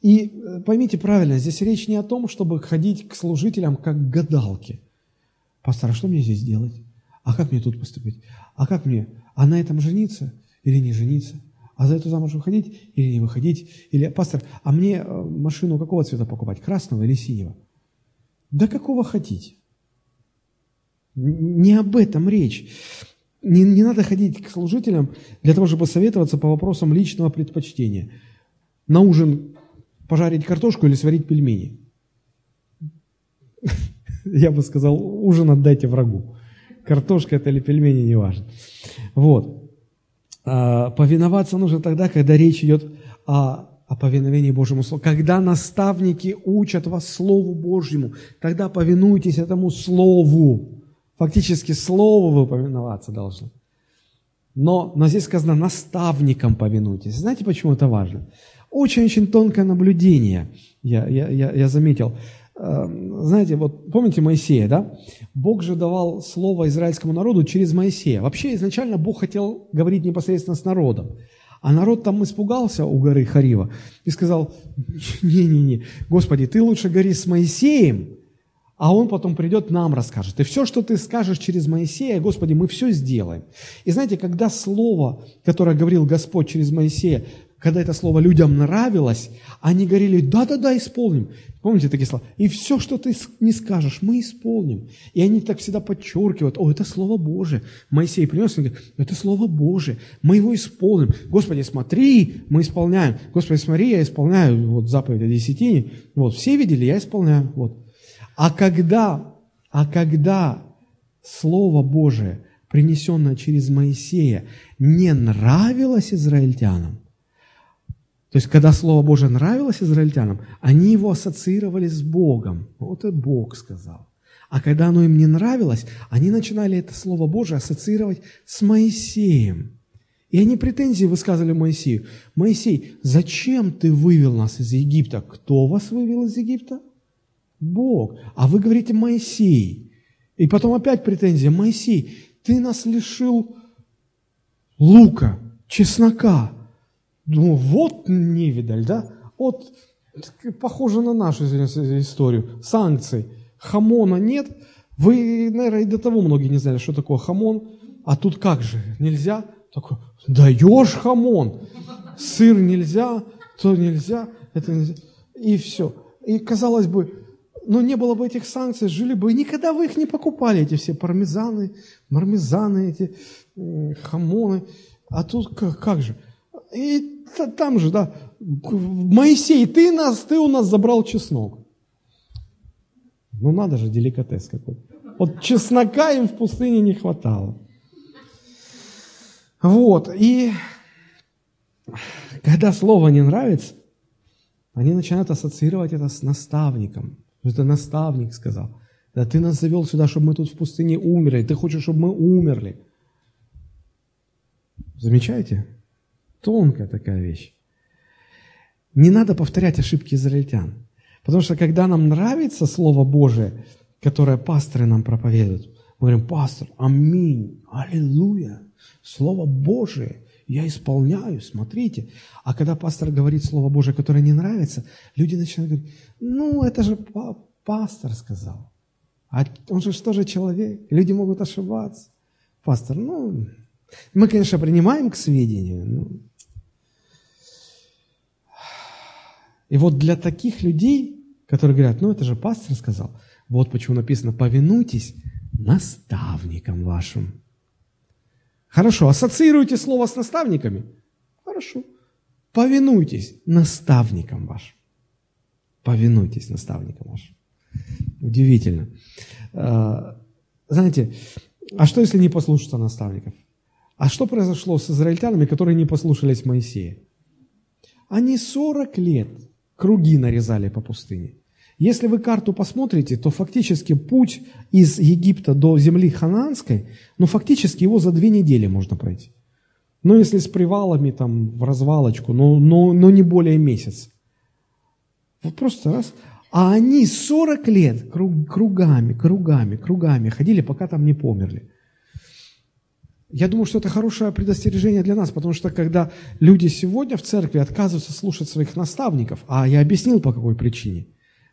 И э, поймите правильно, здесь речь не о том, чтобы ходить к служителям как к гадалке. Пастор, а что мне здесь делать? А как мне тут поступить? А как мне? А на этом жениться или не жениться? А за эту замуж выходить или не выходить? Или, пастор, а мне э, машину какого цвета покупать? Красного или синего? Да какого хотите? Не об этом речь. Не, не надо ходить к служителям для того, чтобы советоваться по вопросам личного предпочтения. На ужин пожарить картошку или сварить пельмени. [LAUGHS] Я бы сказал, ужин отдайте врагу. Картошка это или пельмени, не важно. Вот. А, повиноваться нужно тогда, когда речь идет о, о повиновении Божьему Слову. Когда наставники учат вас Слову Божьему, тогда повинуйтесь этому Слову. Фактически Слову вы повиноваться должны. Но, но здесь сказано, наставникам повинуйтесь. Знаете, почему это важно? Очень-очень тонкое наблюдение, я, я, я, я заметил. Эм, знаете, вот помните Моисея, да? Бог же давал слово израильскому народу через Моисея. Вообще изначально Бог хотел говорить непосредственно с народом. А народ там испугался у горы Харива и сказал, не-не-не, Господи, ты лучше гори с Моисеем, а он потом придет, нам расскажет. И все, что ты скажешь через Моисея, Господи, мы все сделаем. И знаете, когда слово, которое говорил Господь через Моисея, когда это слово людям нравилось, они говорили, да-да-да, исполним. Помните такие слова? И все, что ты не скажешь, мы исполним. И они так всегда подчеркивают, о, это Слово Божие. Моисей принес, и говорит, это Слово Божие, мы его исполним. Господи, смотри, мы исполняем. Господи, смотри, я исполняю вот заповедь о десятине. Вот, все видели, я исполняю. Вот. А когда, а когда Слово Божие, принесенное через Моисея, не нравилось израильтянам, то есть, когда Слово Божие нравилось израильтянам, они его ассоциировали с Богом. Вот и Бог сказал. А когда оно им не нравилось, они начинали это Слово Божие ассоциировать с Моисеем. И они претензии высказывали Моисею. Моисей, зачем ты вывел нас из Египта? Кто вас вывел из Египта? Бог. А вы говорите Моисей. И потом опять претензия. Моисей, ты нас лишил лука, чеснока, Думаю, вот невидаль, да? Вот похоже на нашу историю. Санкций. Хамона нет. Вы, наверное, и до того многие не знали, что такое хамон. А тут как же? Нельзя? Такой, даешь хамон. Сыр нельзя, то нельзя, это нельзя. И все. И казалось бы, ну не было бы этих санкций, жили бы, и никогда вы их не покупали, эти все пармезаны, мармезаны, эти хамоны. А тут как, как же? И там же, да, Моисей, ты, нас, ты у нас забрал чеснок. Ну надо же, деликатес какой. Вот чеснока им в пустыне не хватало. Вот, и когда слово не нравится, они начинают ассоциировать это с наставником. Это наставник сказал. Да ты нас завел сюда, чтобы мы тут в пустыне умерли. Ты хочешь, чтобы мы умерли. Замечаете? Тонкая такая вещь. Не надо повторять ошибки израильтян. Потому что когда нам нравится Слово Божие, которое пасторы нам проповедуют, Мы говорим, пастор, аминь, аллилуйя, Слово Божие, я исполняю, смотрите. А когда пастор говорит Слово Божие, которое не нравится, люди начинают говорить, ну, это же пастор сказал. А он же что же человек? Люди могут ошибаться. Пастор, ну, мы, конечно, принимаем к сведению. Но... И вот для таких людей, которые говорят, ну, это же пастор сказал, вот почему написано, повинуйтесь наставникам вашим. Хорошо, ассоциируйте слово с наставниками? Хорошо. Повинуйтесь наставникам вашим. Повинуйтесь наставникам вашим. Удивительно. А, знаете, а что, если не послушаться наставников? А что произошло с израильтянами, которые не послушались Моисея? Они 40 лет круги нарезали по пустыне. Если вы карту посмотрите, то фактически путь из Египта до земли ханаанской, ну фактически его за две недели можно пройти. Ну если с привалами там в развалочку, но, но, но не более месяца. Вот просто раз. А они 40 лет круг, кругами, кругами, кругами ходили, пока там не померли. Я думаю, что это хорошее предостережение для нас, потому что когда люди сегодня в церкви отказываются слушать своих наставников, а я объяснил по какой причине.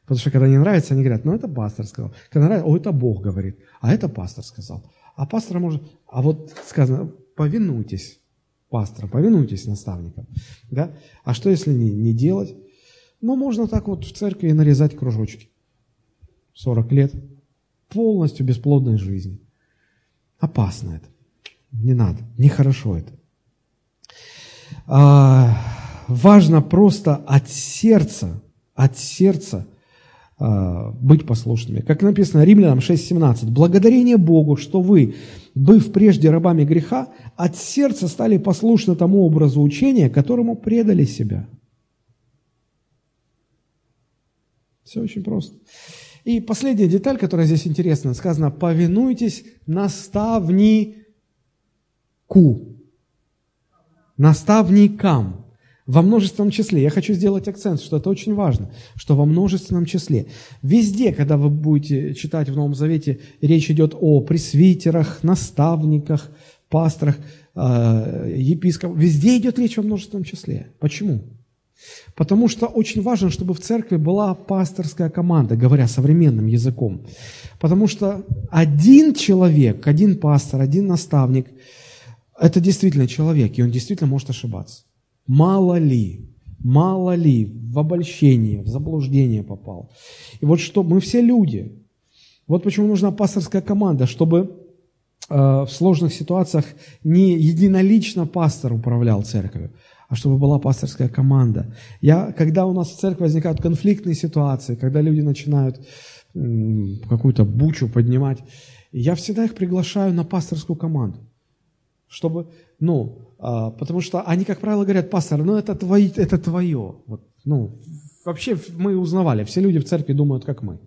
Потому что когда не нравится, они говорят, ну это пастор сказал. Когда нравится, о, это Бог говорит, а это пастор сказал. А пастор может, а вот сказано, повинуйтесь пасторам, повинуйтесь наставникам. Да? А что если не, не делать? Ну, можно так вот в церкви нарезать кружочки. 40 лет полностью бесплодной жизни. Опасно это. Не надо, нехорошо это. А, важно просто от сердца, от сердца быть послушными. Как написано Римлянам 6.17. «Благодарение Богу, что вы, быв прежде рабами греха, от сердца стали послушны тому образу учения, которому предали себя». Все очень просто. И последняя деталь, которая здесь интересна, сказано, повинуйтесь наставнику. Наставникам. Во множественном числе. Я хочу сделать акцент, что это очень важно, что во множественном числе. Везде, когда вы будете читать в Новом Завете, речь идет о пресвитерах, наставниках, пасторах, э, епископах. Везде идет речь во множественном числе. Почему? Потому что очень важно, чтобы в церкви была пасторская команда, говоря современным языком. Потому что один человек, один пастор, один наставник – это действительно человек, и он действительно может ошибаться. Мало ли, мало ли в обольщение, в заблуждение попал. И вот что, мы все люди. Вот почему нужна пасторская команда, чтобы э, в сложных ситуациях не единолично пастор управлял церковью, а чтобы была пасторская команда. Я, когда у нас в церкви возникают конфликтные ситуации, когда люди начинают какую-то бучу поднимать, я всегда их приглашаю на пасторскую команду, чтобы, ну, потому что они, как правило, говорят, пастор, ну это, твои, это твое. Вот, ну, вообще мы узнавали, все люди в церкви думают, как мы.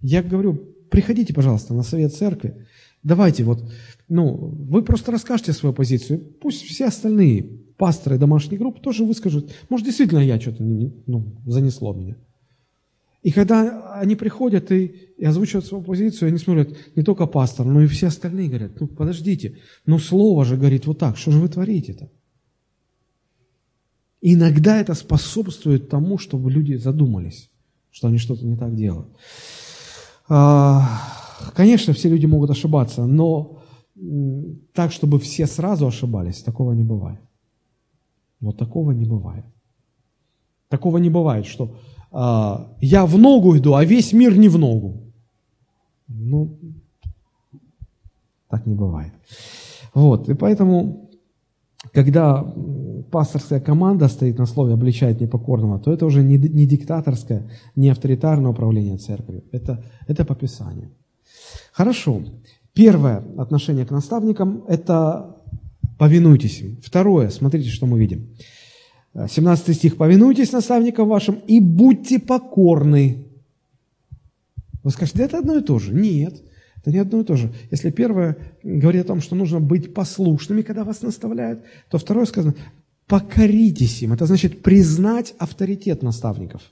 Я говорю, приходите, пожалуйста, на совет церкви, давайте вот ну, вы просто расскажете свою позицию, пусть все остальные пасторы домашних групп тоже выскажут. Может, действительно я что-то ну, занесло меня. И когда они приходят и, и озвучивают свою позицию, они смотрят не только пастор, но и все остальные говорят, ну подождите, ну слово же говорит вот так, что же вы творите-то? иногда это способствует тому, чтобы люди задумались, что они что-то не так делают. А, конечно, все люди могут ошибаться, но так, чтобы все сразу ошибались, такого не бывает. Вот такого не бывает. Такого не бывает, что я в ногу иду, а весь мир не в ногу. Ну, так не бывает. Вот, и поэтому, когда пасторская команда стоит на слове «обличает непокорного», то это уже не, не диктаторское, не авторитарное управление церковью. Это, это по Писанию. Хорошо. Первое отношение к наставникам – это повинуйтесь им. Второе, смотрите, что мы видим. 17 стих. «Повинуйтесь наставникам вашим и будьте покорны». Вы скажете, это одно и то же. Нет, это не одно и то же. Если первое говорит о том, что нужно быть послушными, когда вас наставляют, то второе сказано, покоритесь им. Это значит признать авторитет наставников.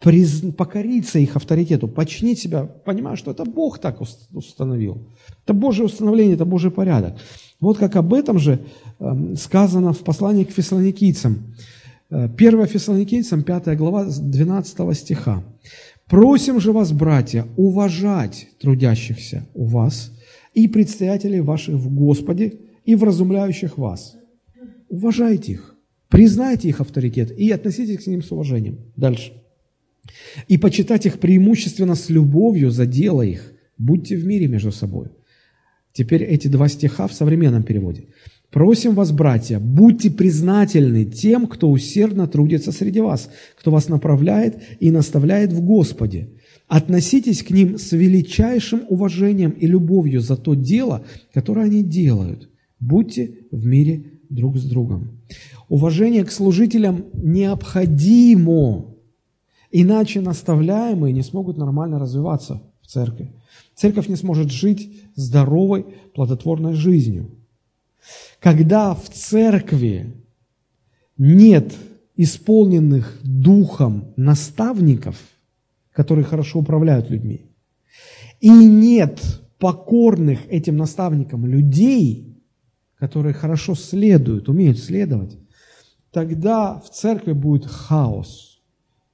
Приз... покориться их авторитету, починить себя, понимая, что это Бог так установил. Это Божье установление, это Божий порядок. Вот как об этом же эм, сказано в послании к фессалоникийцам. 1 э, Фессалоникийцам, 5 глава, 12 стиха. «Просим же вас, братья, уважать трудящихся у вас и предстоятелей ваших в Господе и вразумляющих вас. Уважайте их, признайте их авторитет и относитесь к ним с уважением». Дальше. «И почитать их преимущественно с любовью за дело их. Будьте в мире между собой». Теперь эти два стиха в современном переводе. Просим вас, братья, будьте признательны тем, кто усердно трудится среди вас, кто вас направляет и наставляет в Господе. Относитесь к ним с величайшим уважением и любовью за то дело, которое они делают. Будьте в мире друг с другом. Уважение к служителям необходимо, иначе наставляемые не смогут нормально развиваться в церкви. Церковь не сможет жить здоровой, плодотворной жизнью. Когда в церкви нет исполненных духом наставников, которые хорошо управляют людьми, и нет покорных этим наставникам людей, которые хорошо следуют, умеют следовать, тогда в церкви будет хаос,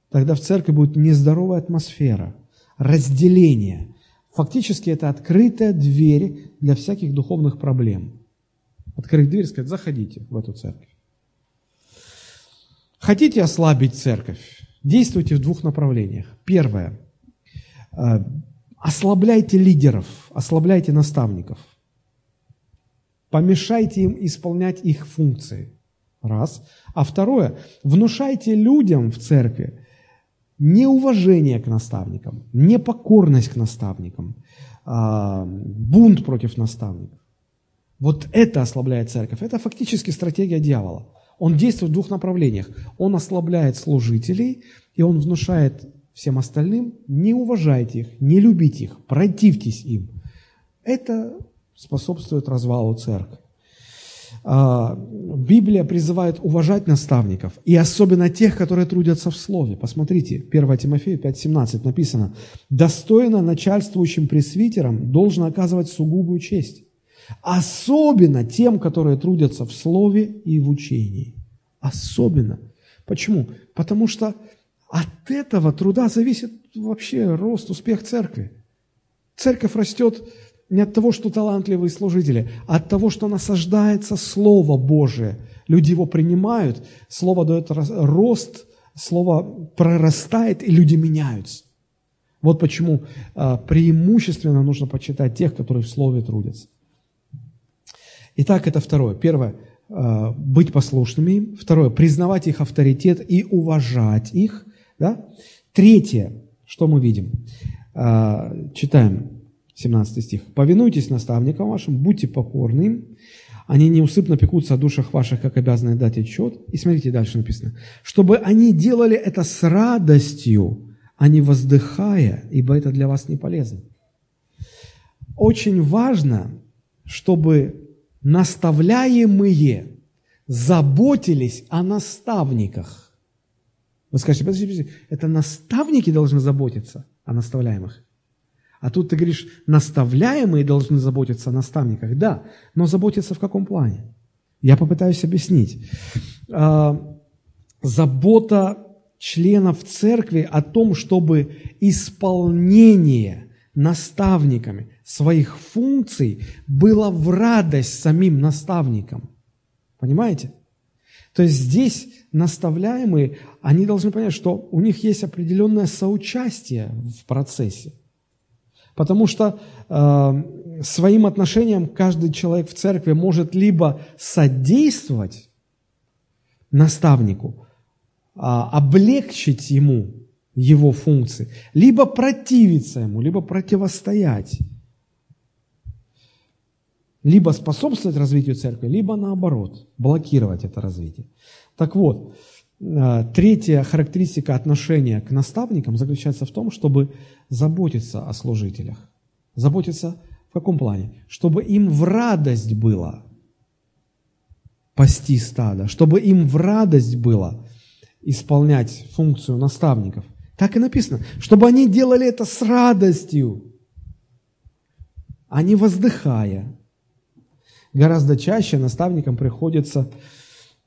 тогда в церкви будет нездоровая атмосфера, разделение. Фактически это открытая дверь для всяких духовных проблем открыть дверь и сказать, заходите в эту церковь. Хотите ослабить церковь? Действуйте в двух направлениях. Первое. Э, ослабляйте лидеров, ослабляйте наставников. Помешайте им исполнять их функции. Раз. А второе. Внушайте людям в церкви неуважение к наставникам, непокорность к наставникам, а, бунт против наставников. Вот это ослабляет церковь. Это фактически стратегия дьявола. Он действует в двух направлениях. Он ослабляет служителей, и он внушает всем остальным, не уважайте их, не любите их, противьтесь им. Это способствует развалу церкви. А, Библия призывает уважать наставников, и особенно тех, которые трудятся в Слове. Посмотрите, 1 Тимофею 5,17 написано, «Достойно начальствующим пресвитерам должен оказывать сугубую честь, Особенно тем, которые трудятся в слове и в учении. Особенно. Почему? Потому что от этого труда зависит вообще рост, успех церкви. Церковь растет не от того, что талантливые служители, а от того, что насаждается Слово Божие. Люди его принимают, Слово дает рост, Слово прорастает, и люди меняются. Вот почему а, преимущественно нужно почитать тех, которые в Слове трудятся. Итак, это второе. Первое э, – быть послушными Второе – признавать их авторитет и уважать их. Да? Третье, что мы видим? Э, читаем 17 стих. «Повинуйтесь наставникам вашим, будьте покорны они неусыпно пекутся о душах ваших, как обязаны дать отчет». И смотрите, дальше написано. «Чтобы они делали это с радостью, а не воздыхая, ибо это для вас не полезно». Очень важно, чтобы наставляемые заботились о наставниках. Вы скажете, подождите, подождите, это наставники должны заботиться о наставляемых? А тут ты говоришь, наставляемые должны заботиться о наставниках. Да, но заботиться в каком плане? Я попытаюсь объяснить. А, забота членов церкви о том, чтобы исполнение наставниками своих функций было в радость самим наставникам. Понимаете? То есть здесь наставляемые, они должны понять, что у них есть определенное соучастие в процессе. Потому что э, своим отношением каждый человек в церкви может либо содействовать наставнику, э, облегчить ему его функции, либо противиться ему, либо противостоять либо способствовать развитию церкви, либо наоборот, блокировать это развитие. Так вот, э, третья характеристика отношения к наставникам заключается в том, чтобы заботиться о служителях. Заботиться в каком плане? Чтобы им в радость было пасти стадо, чтобы им в радость было исполнять функцию наставников. Так и написано, чтобы они делали это с радостью, а не воздыхая. Гораздо чаще наставникам приходится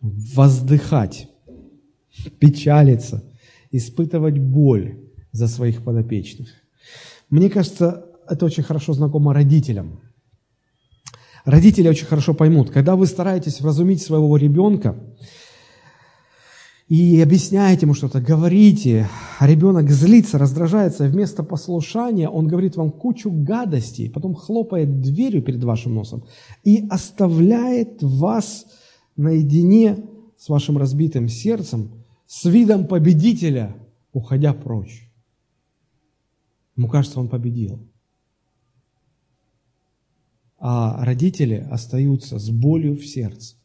воздыхать, печалиться, испытывать боль за своих подопечных. Мне кажется, это очень хорошо знакомо родителям. Родители очень хорошо поймут, когда вы стараетесь вразумить своего ребенка и объясняете ему что-то, говорите, а ребенок злится, раздражается, вместо послушания он говорит вам кучу гадостей, потом хлопает дверью перед вашим носом и оставляет вас наедине с вашим разбитым сердцем, с видом победителя, уходя прочь. Ему кажется, он победил. А родители остаются с болью в сердце.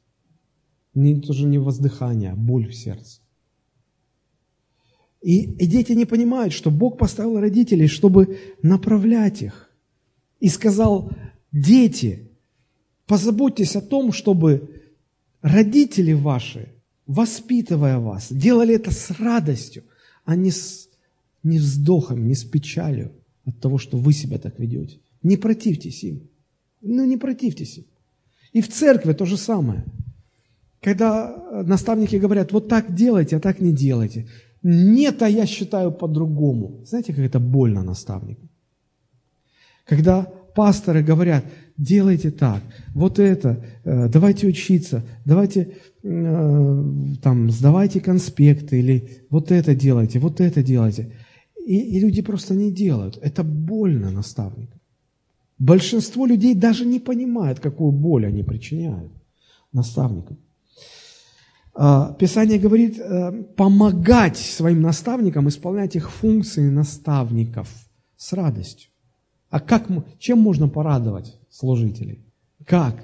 Не, тоже не воздыхание, а боль в сердце. И, и дети не понимают, что Бог поставил родителей, чтобы направлять их. И сказал, дети, позаботьтесь о том, чтобы родители ваши, воспитывая вас, делали это с радостью, а не с не вздохом, не с печалью от того, что вы себя так ведете. Не противьтесь им. Ну, не противьтесь им. И в церкви то же самое. Когда наставники говорят, вот так делайте, а так не делайте. Нет, а я считаю по-другому. Знаете, как это больно наставнику? Когда пасторы говорят, делайте так, вот это, э, давайте учиться, давайте э, там, сдавайте конспекты, или вот это делайте, вот это делайте – и, и люди просто не делают. Это больно наставникам. Большинство людей даже не понимают, какую боль они причиняют наставникам. А, Писание говорит э, помогать своим наставникам исполнять их функции наставников с радостью. А как, чем можно порадовать служителей? Как?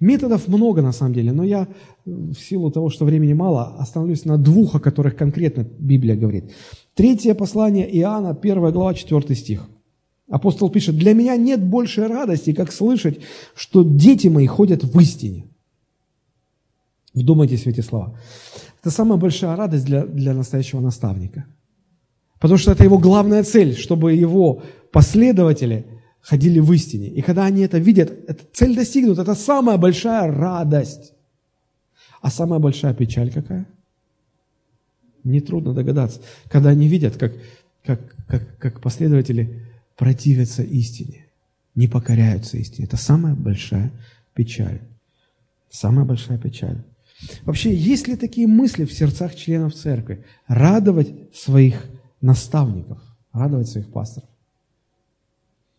Методов много на самом деле, но я в силу того, что времени мало, остановлюсь на двух, о которых конкретно Библия говорит. Третье послание Иоанна, 1 глава, 4 стих. Апостол пишет, «Для меня нет большей радости, как слышать, что дети мои ходят в истине». Вдумайтесь в эти слова. Это самая большая радость для, для настоящего наставника. Потому что это его главная цель, чтобы его последователи ходили в истине. И когда они это видят, эта цель достигнут, это самая большая радость. А самая большая печаль какая? Нетрудно догадаться, когда они видят, как, как, как, как последователи противятся истине, не покоряются истине. Это самая большая печаль. Самая большая печаль. Вообще, есть ли такие мысли в сердцах членов церкви? Радовать своих наставников, радовать своих пасторов.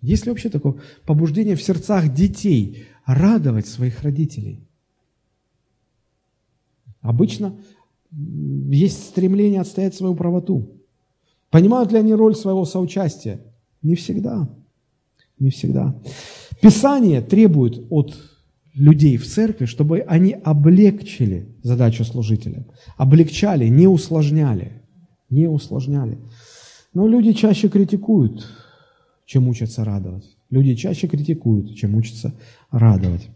Есть ли вообще такое побуждение в сердцах детей радовать своих родителей? Обычно есть стремление отстоять свою правоту. Понимают ли они роль своего соучастия? Не всегда. Не всегда. Писание требует от людей в церкви, чтобы они облегчили задачу служителя. Облегчали, не усложняли. Не усложняли. Но люди чаще критикуют, чем учатся радовать. Люди чаще критикуют, чем учатся радовать.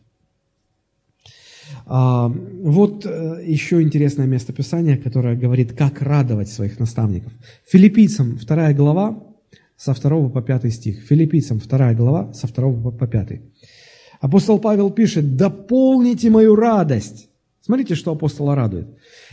А, вот э, еще интересное место Писания, которое говорит, как радовать своих наставников. Филиппийцам 2 глава, со 2 по 5 стих. Филиппийцам 2 глава, со 2 по 5. Апостол Павел пишет, дополните мою радость. Смотрите, что апостола радует.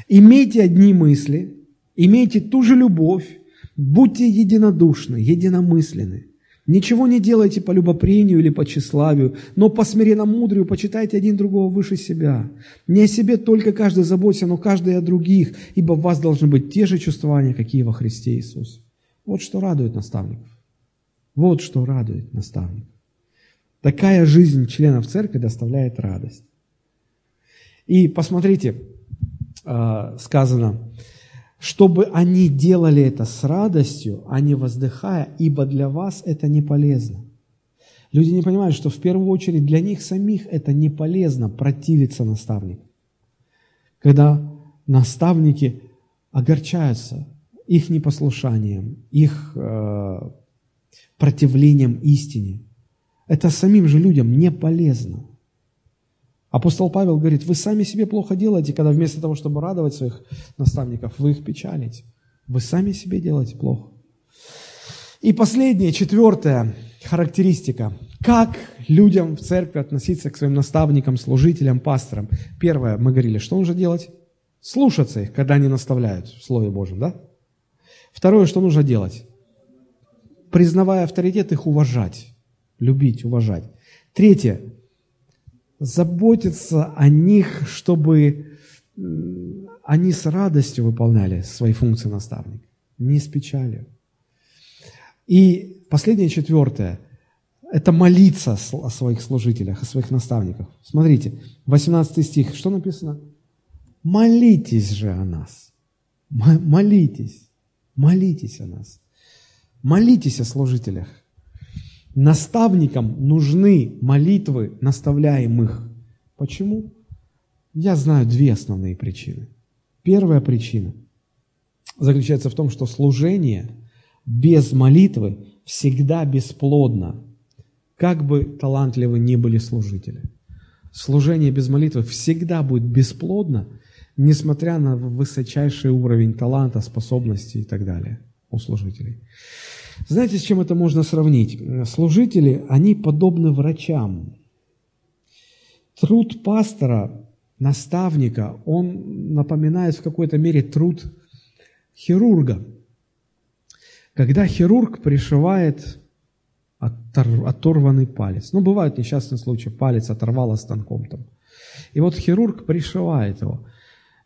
Имейте одни мысли, имейте ту же любовь, будьте единодушны, единомысленны. Ничего не делайте по любопрению или по тщеславию, но по смиренно-мудрию почитайте один другого выше себя. Не о себе только каждый заботится, но каждый о других, ибо в вас должны быть те же чувствования, какие во Христе Иисусе. Вот что радует наставников. Вот что радует наставников. Такая жизнь членов церкви доставляет радость. И посмотрите, а, сказано, чтобы они делали это с радостью, а не воздыхая, ибо для вас это не полезно. Люди не понимают, что в первую очередь для них самих это не полезно противиться наставнику. Когда наставники огорчаются их непослушанием, их э, противлением истине, это самим же людям не полезно. Апостол Павел говорит, вы сами себе плохо делаете, когда вместо того, чтобы радовать своих наставников, вы их печалите. Вы сами себе делаете плохо. И последняя, четвертая характеристика. Как людям в церкви относиться к своим наставникам, служителям, пасторам? Первое, мы говорили, что нужно делать? Слушаться их, когда они наставляют в Слове Божьем, да? Второе, что нужно делать? Признавая авторитет, их уважать, любить, уважать. Третье, заботиться о них, чтобы они с радостью выполняли свои функции наставника, не с печалью. И последнее, четвертое, это молиться о своих служителях, о своих наставниках. Смотрите, 18 стих, что написано? Молитесь же о нас. Молитесь. Молитесь о нас. Молитесь о служителях. Наставникам нужны молитвы наставляемых. Почему? Я знаю две основные причины. Первая причина заключается в том, что служение без молитвы всегда бесплодно, как бы талантливы ни были служители. Служение без молитвы всегда будет бесплодно, несмотря на высочайший уровень таланта, способностей и так далее у служителей. Знаете, с чем это можно сравнить? Служители, они подобны врачам. Труд пастора, наставника, он напоминает в какой-то мере труд хирурга. Когда хирург пришивает оторванный палец. Ну, бывают несчастные случаи, палец оторвало станком там. И вот хирург пришивает его.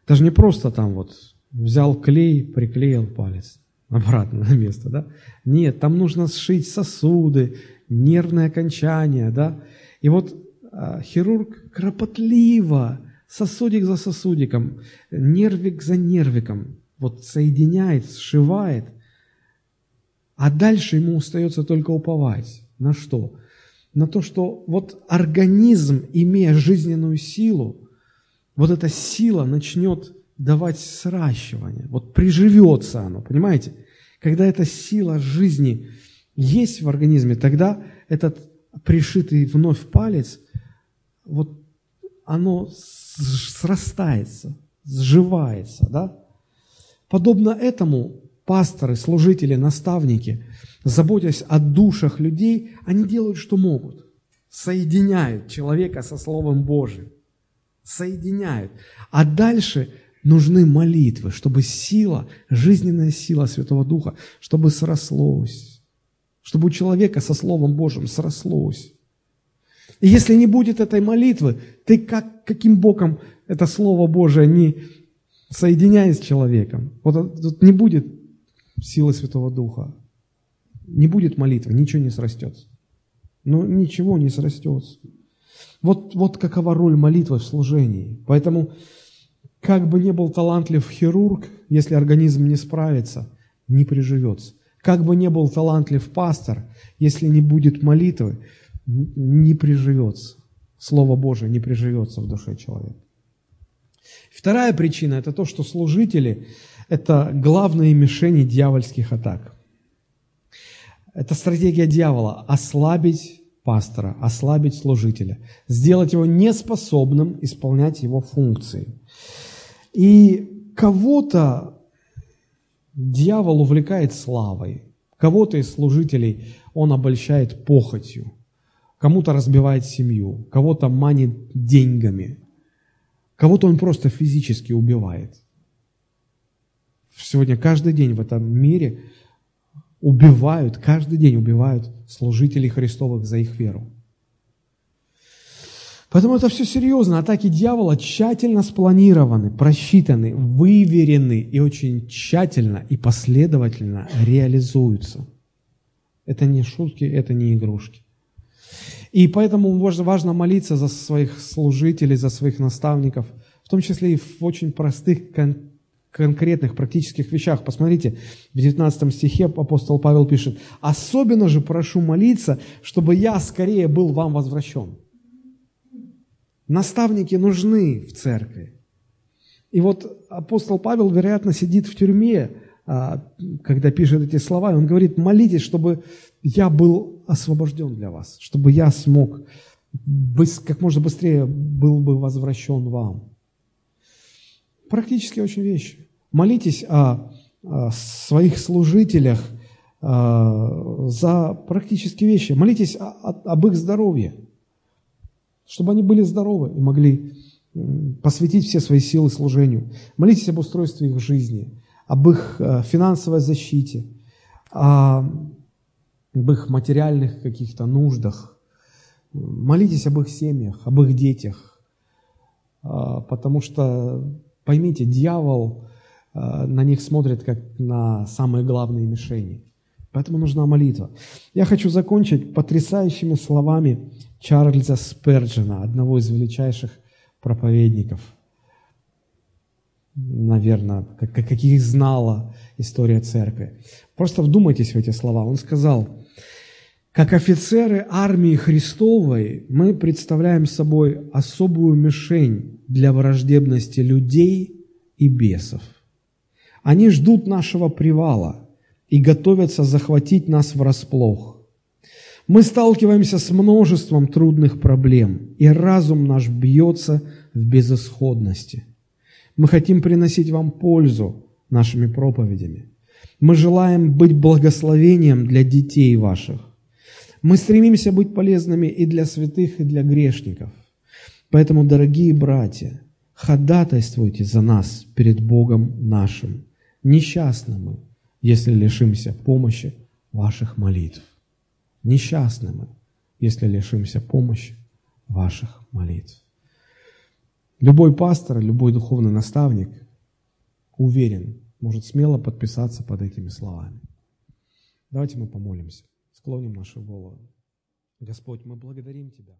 Это же не просто там вот взял клей, приклеил палец обратно на место, да? Нет, там нужно сшить сосуды, нервные окончания, да? И вот а, хирург кропотливо, сосудик за сосудиком, нервик за нервиком, вот соединяет, сшивает, а дальше ему остается только уповать. На что? На то, что вот организм, имея жизненную силу, вот эта сила начнет давать сращивание, вот приживется оно, понимаете? Когда эта сила жизни есть в организме, тогда этот пришитый вновь палец, вот оно срастается, сживается, да? Подобно этому пасторы, служители, наставники, заботясь о душах людей, они делают, что могут. Соединяют человека со Словом Божьим. Соединяют. А дальше нужны молитвы, чтобы сила, жизненная сила Святого Духа, чтобы срослось, чтобы у человека со Словом Божьим срослось. И если не будет этой молитвы, ты как, каким боком это Слово Божие не соединяет с человеком? Вот тут не будет силы Святого Духа. Не будет молитвы, ничего не срастется. Ну, ничего не срастется. Вот, вот какова роль молитвы в служении. Поэтому как бы ни был талантлив хирург, если организм не справится, не приживется. Как бы ни был талантлив пастор, если не будет молитвы, не приживется. Слово Божие не приживется в душе человека. Вторая причина – это то, что служители – это главные мишени дьявольских атак. Это стратегия дьявола – ослабить пастора, ослабить служителя, сделать его неспособным исполнять его функции. И кого-то дьявол увлекает славой, кого-то из служителей он обольщает похотью, кому-то разбивает семью, кого-то манит деньгами, кого-то он просто физически убивает. Сегодня каждый день в этом мире убивают, каждый день убивают служителей Христовых за их веру. Поэтому это все серьезно. Атаки дьявола тщательно спланированы, просчитаны, выверены и очень тщательно и последовательно реализуются. Это не шутки, это не игрушки. И поэтому важно молиться за своих служителей, за своих наставников, в том числе и в очень простых, кон- конкретных, практических вещах. Посмотрите, в 19 стихе апостол Павел пишет, «Особенно же прошу молиться, чтобы я скорее был вам возвращен». Наставники нужны в церкви. И вот апостол Павел, вероятно, сидит в тюрьме, а, когда пишет эти слова, и он говорит, молитесь, чтобы я был освобожден для вас, чтобы я смог как можно быстрее был бы возвращен вам. Практически очень вещи. Молитесь о своих служителях за практические вещи. Молитесь об их здоровье, чтобы они были здоровы и могли посвятить все свои силы служению. Молитесь об устройстве их жизни, об их финансовой защите, об их материальных каких-то нуждах. Молитесь об их семьях, об их детях, потому что, поймите, дьявол Э, на них смотрят как на самые главные мишени. Поэтому нужна молитва. Я хочу закончить потрясающими словами Чарльза Сперджина, одного из величайших проповедников, наверное, каких знала история церкви. Просто вдумайтесь в эти слова. Он сказал, как офицеры армии Христовой мы представляем собой особую мишень для враждебности людей и бесов. Они ждут нашего привала и готовятся захватить нас врасплох. Мы сталкиваемся с множеством трудных проблем, и разум наш бьется в безысходности. Мы хотим приносить вам пользу нашими проповедями. Мы желаем быть благословением для детей ваших. Мы стремимся быть полезными и для святых, и для грешников. Поэтому, дорогие братья, ходатайствуйте за нас перед Богом нашим. Несчастны мы, если лишимся помощи ваших молитв. Несчастны мы, если лишимся помощи ваших молитв. Любой пастор, любой духовный наставник уверен, может смело подписаться под этими словами. Давайте мы помолимся, склоним нашу голову. Господь, мы благодарим Тебя.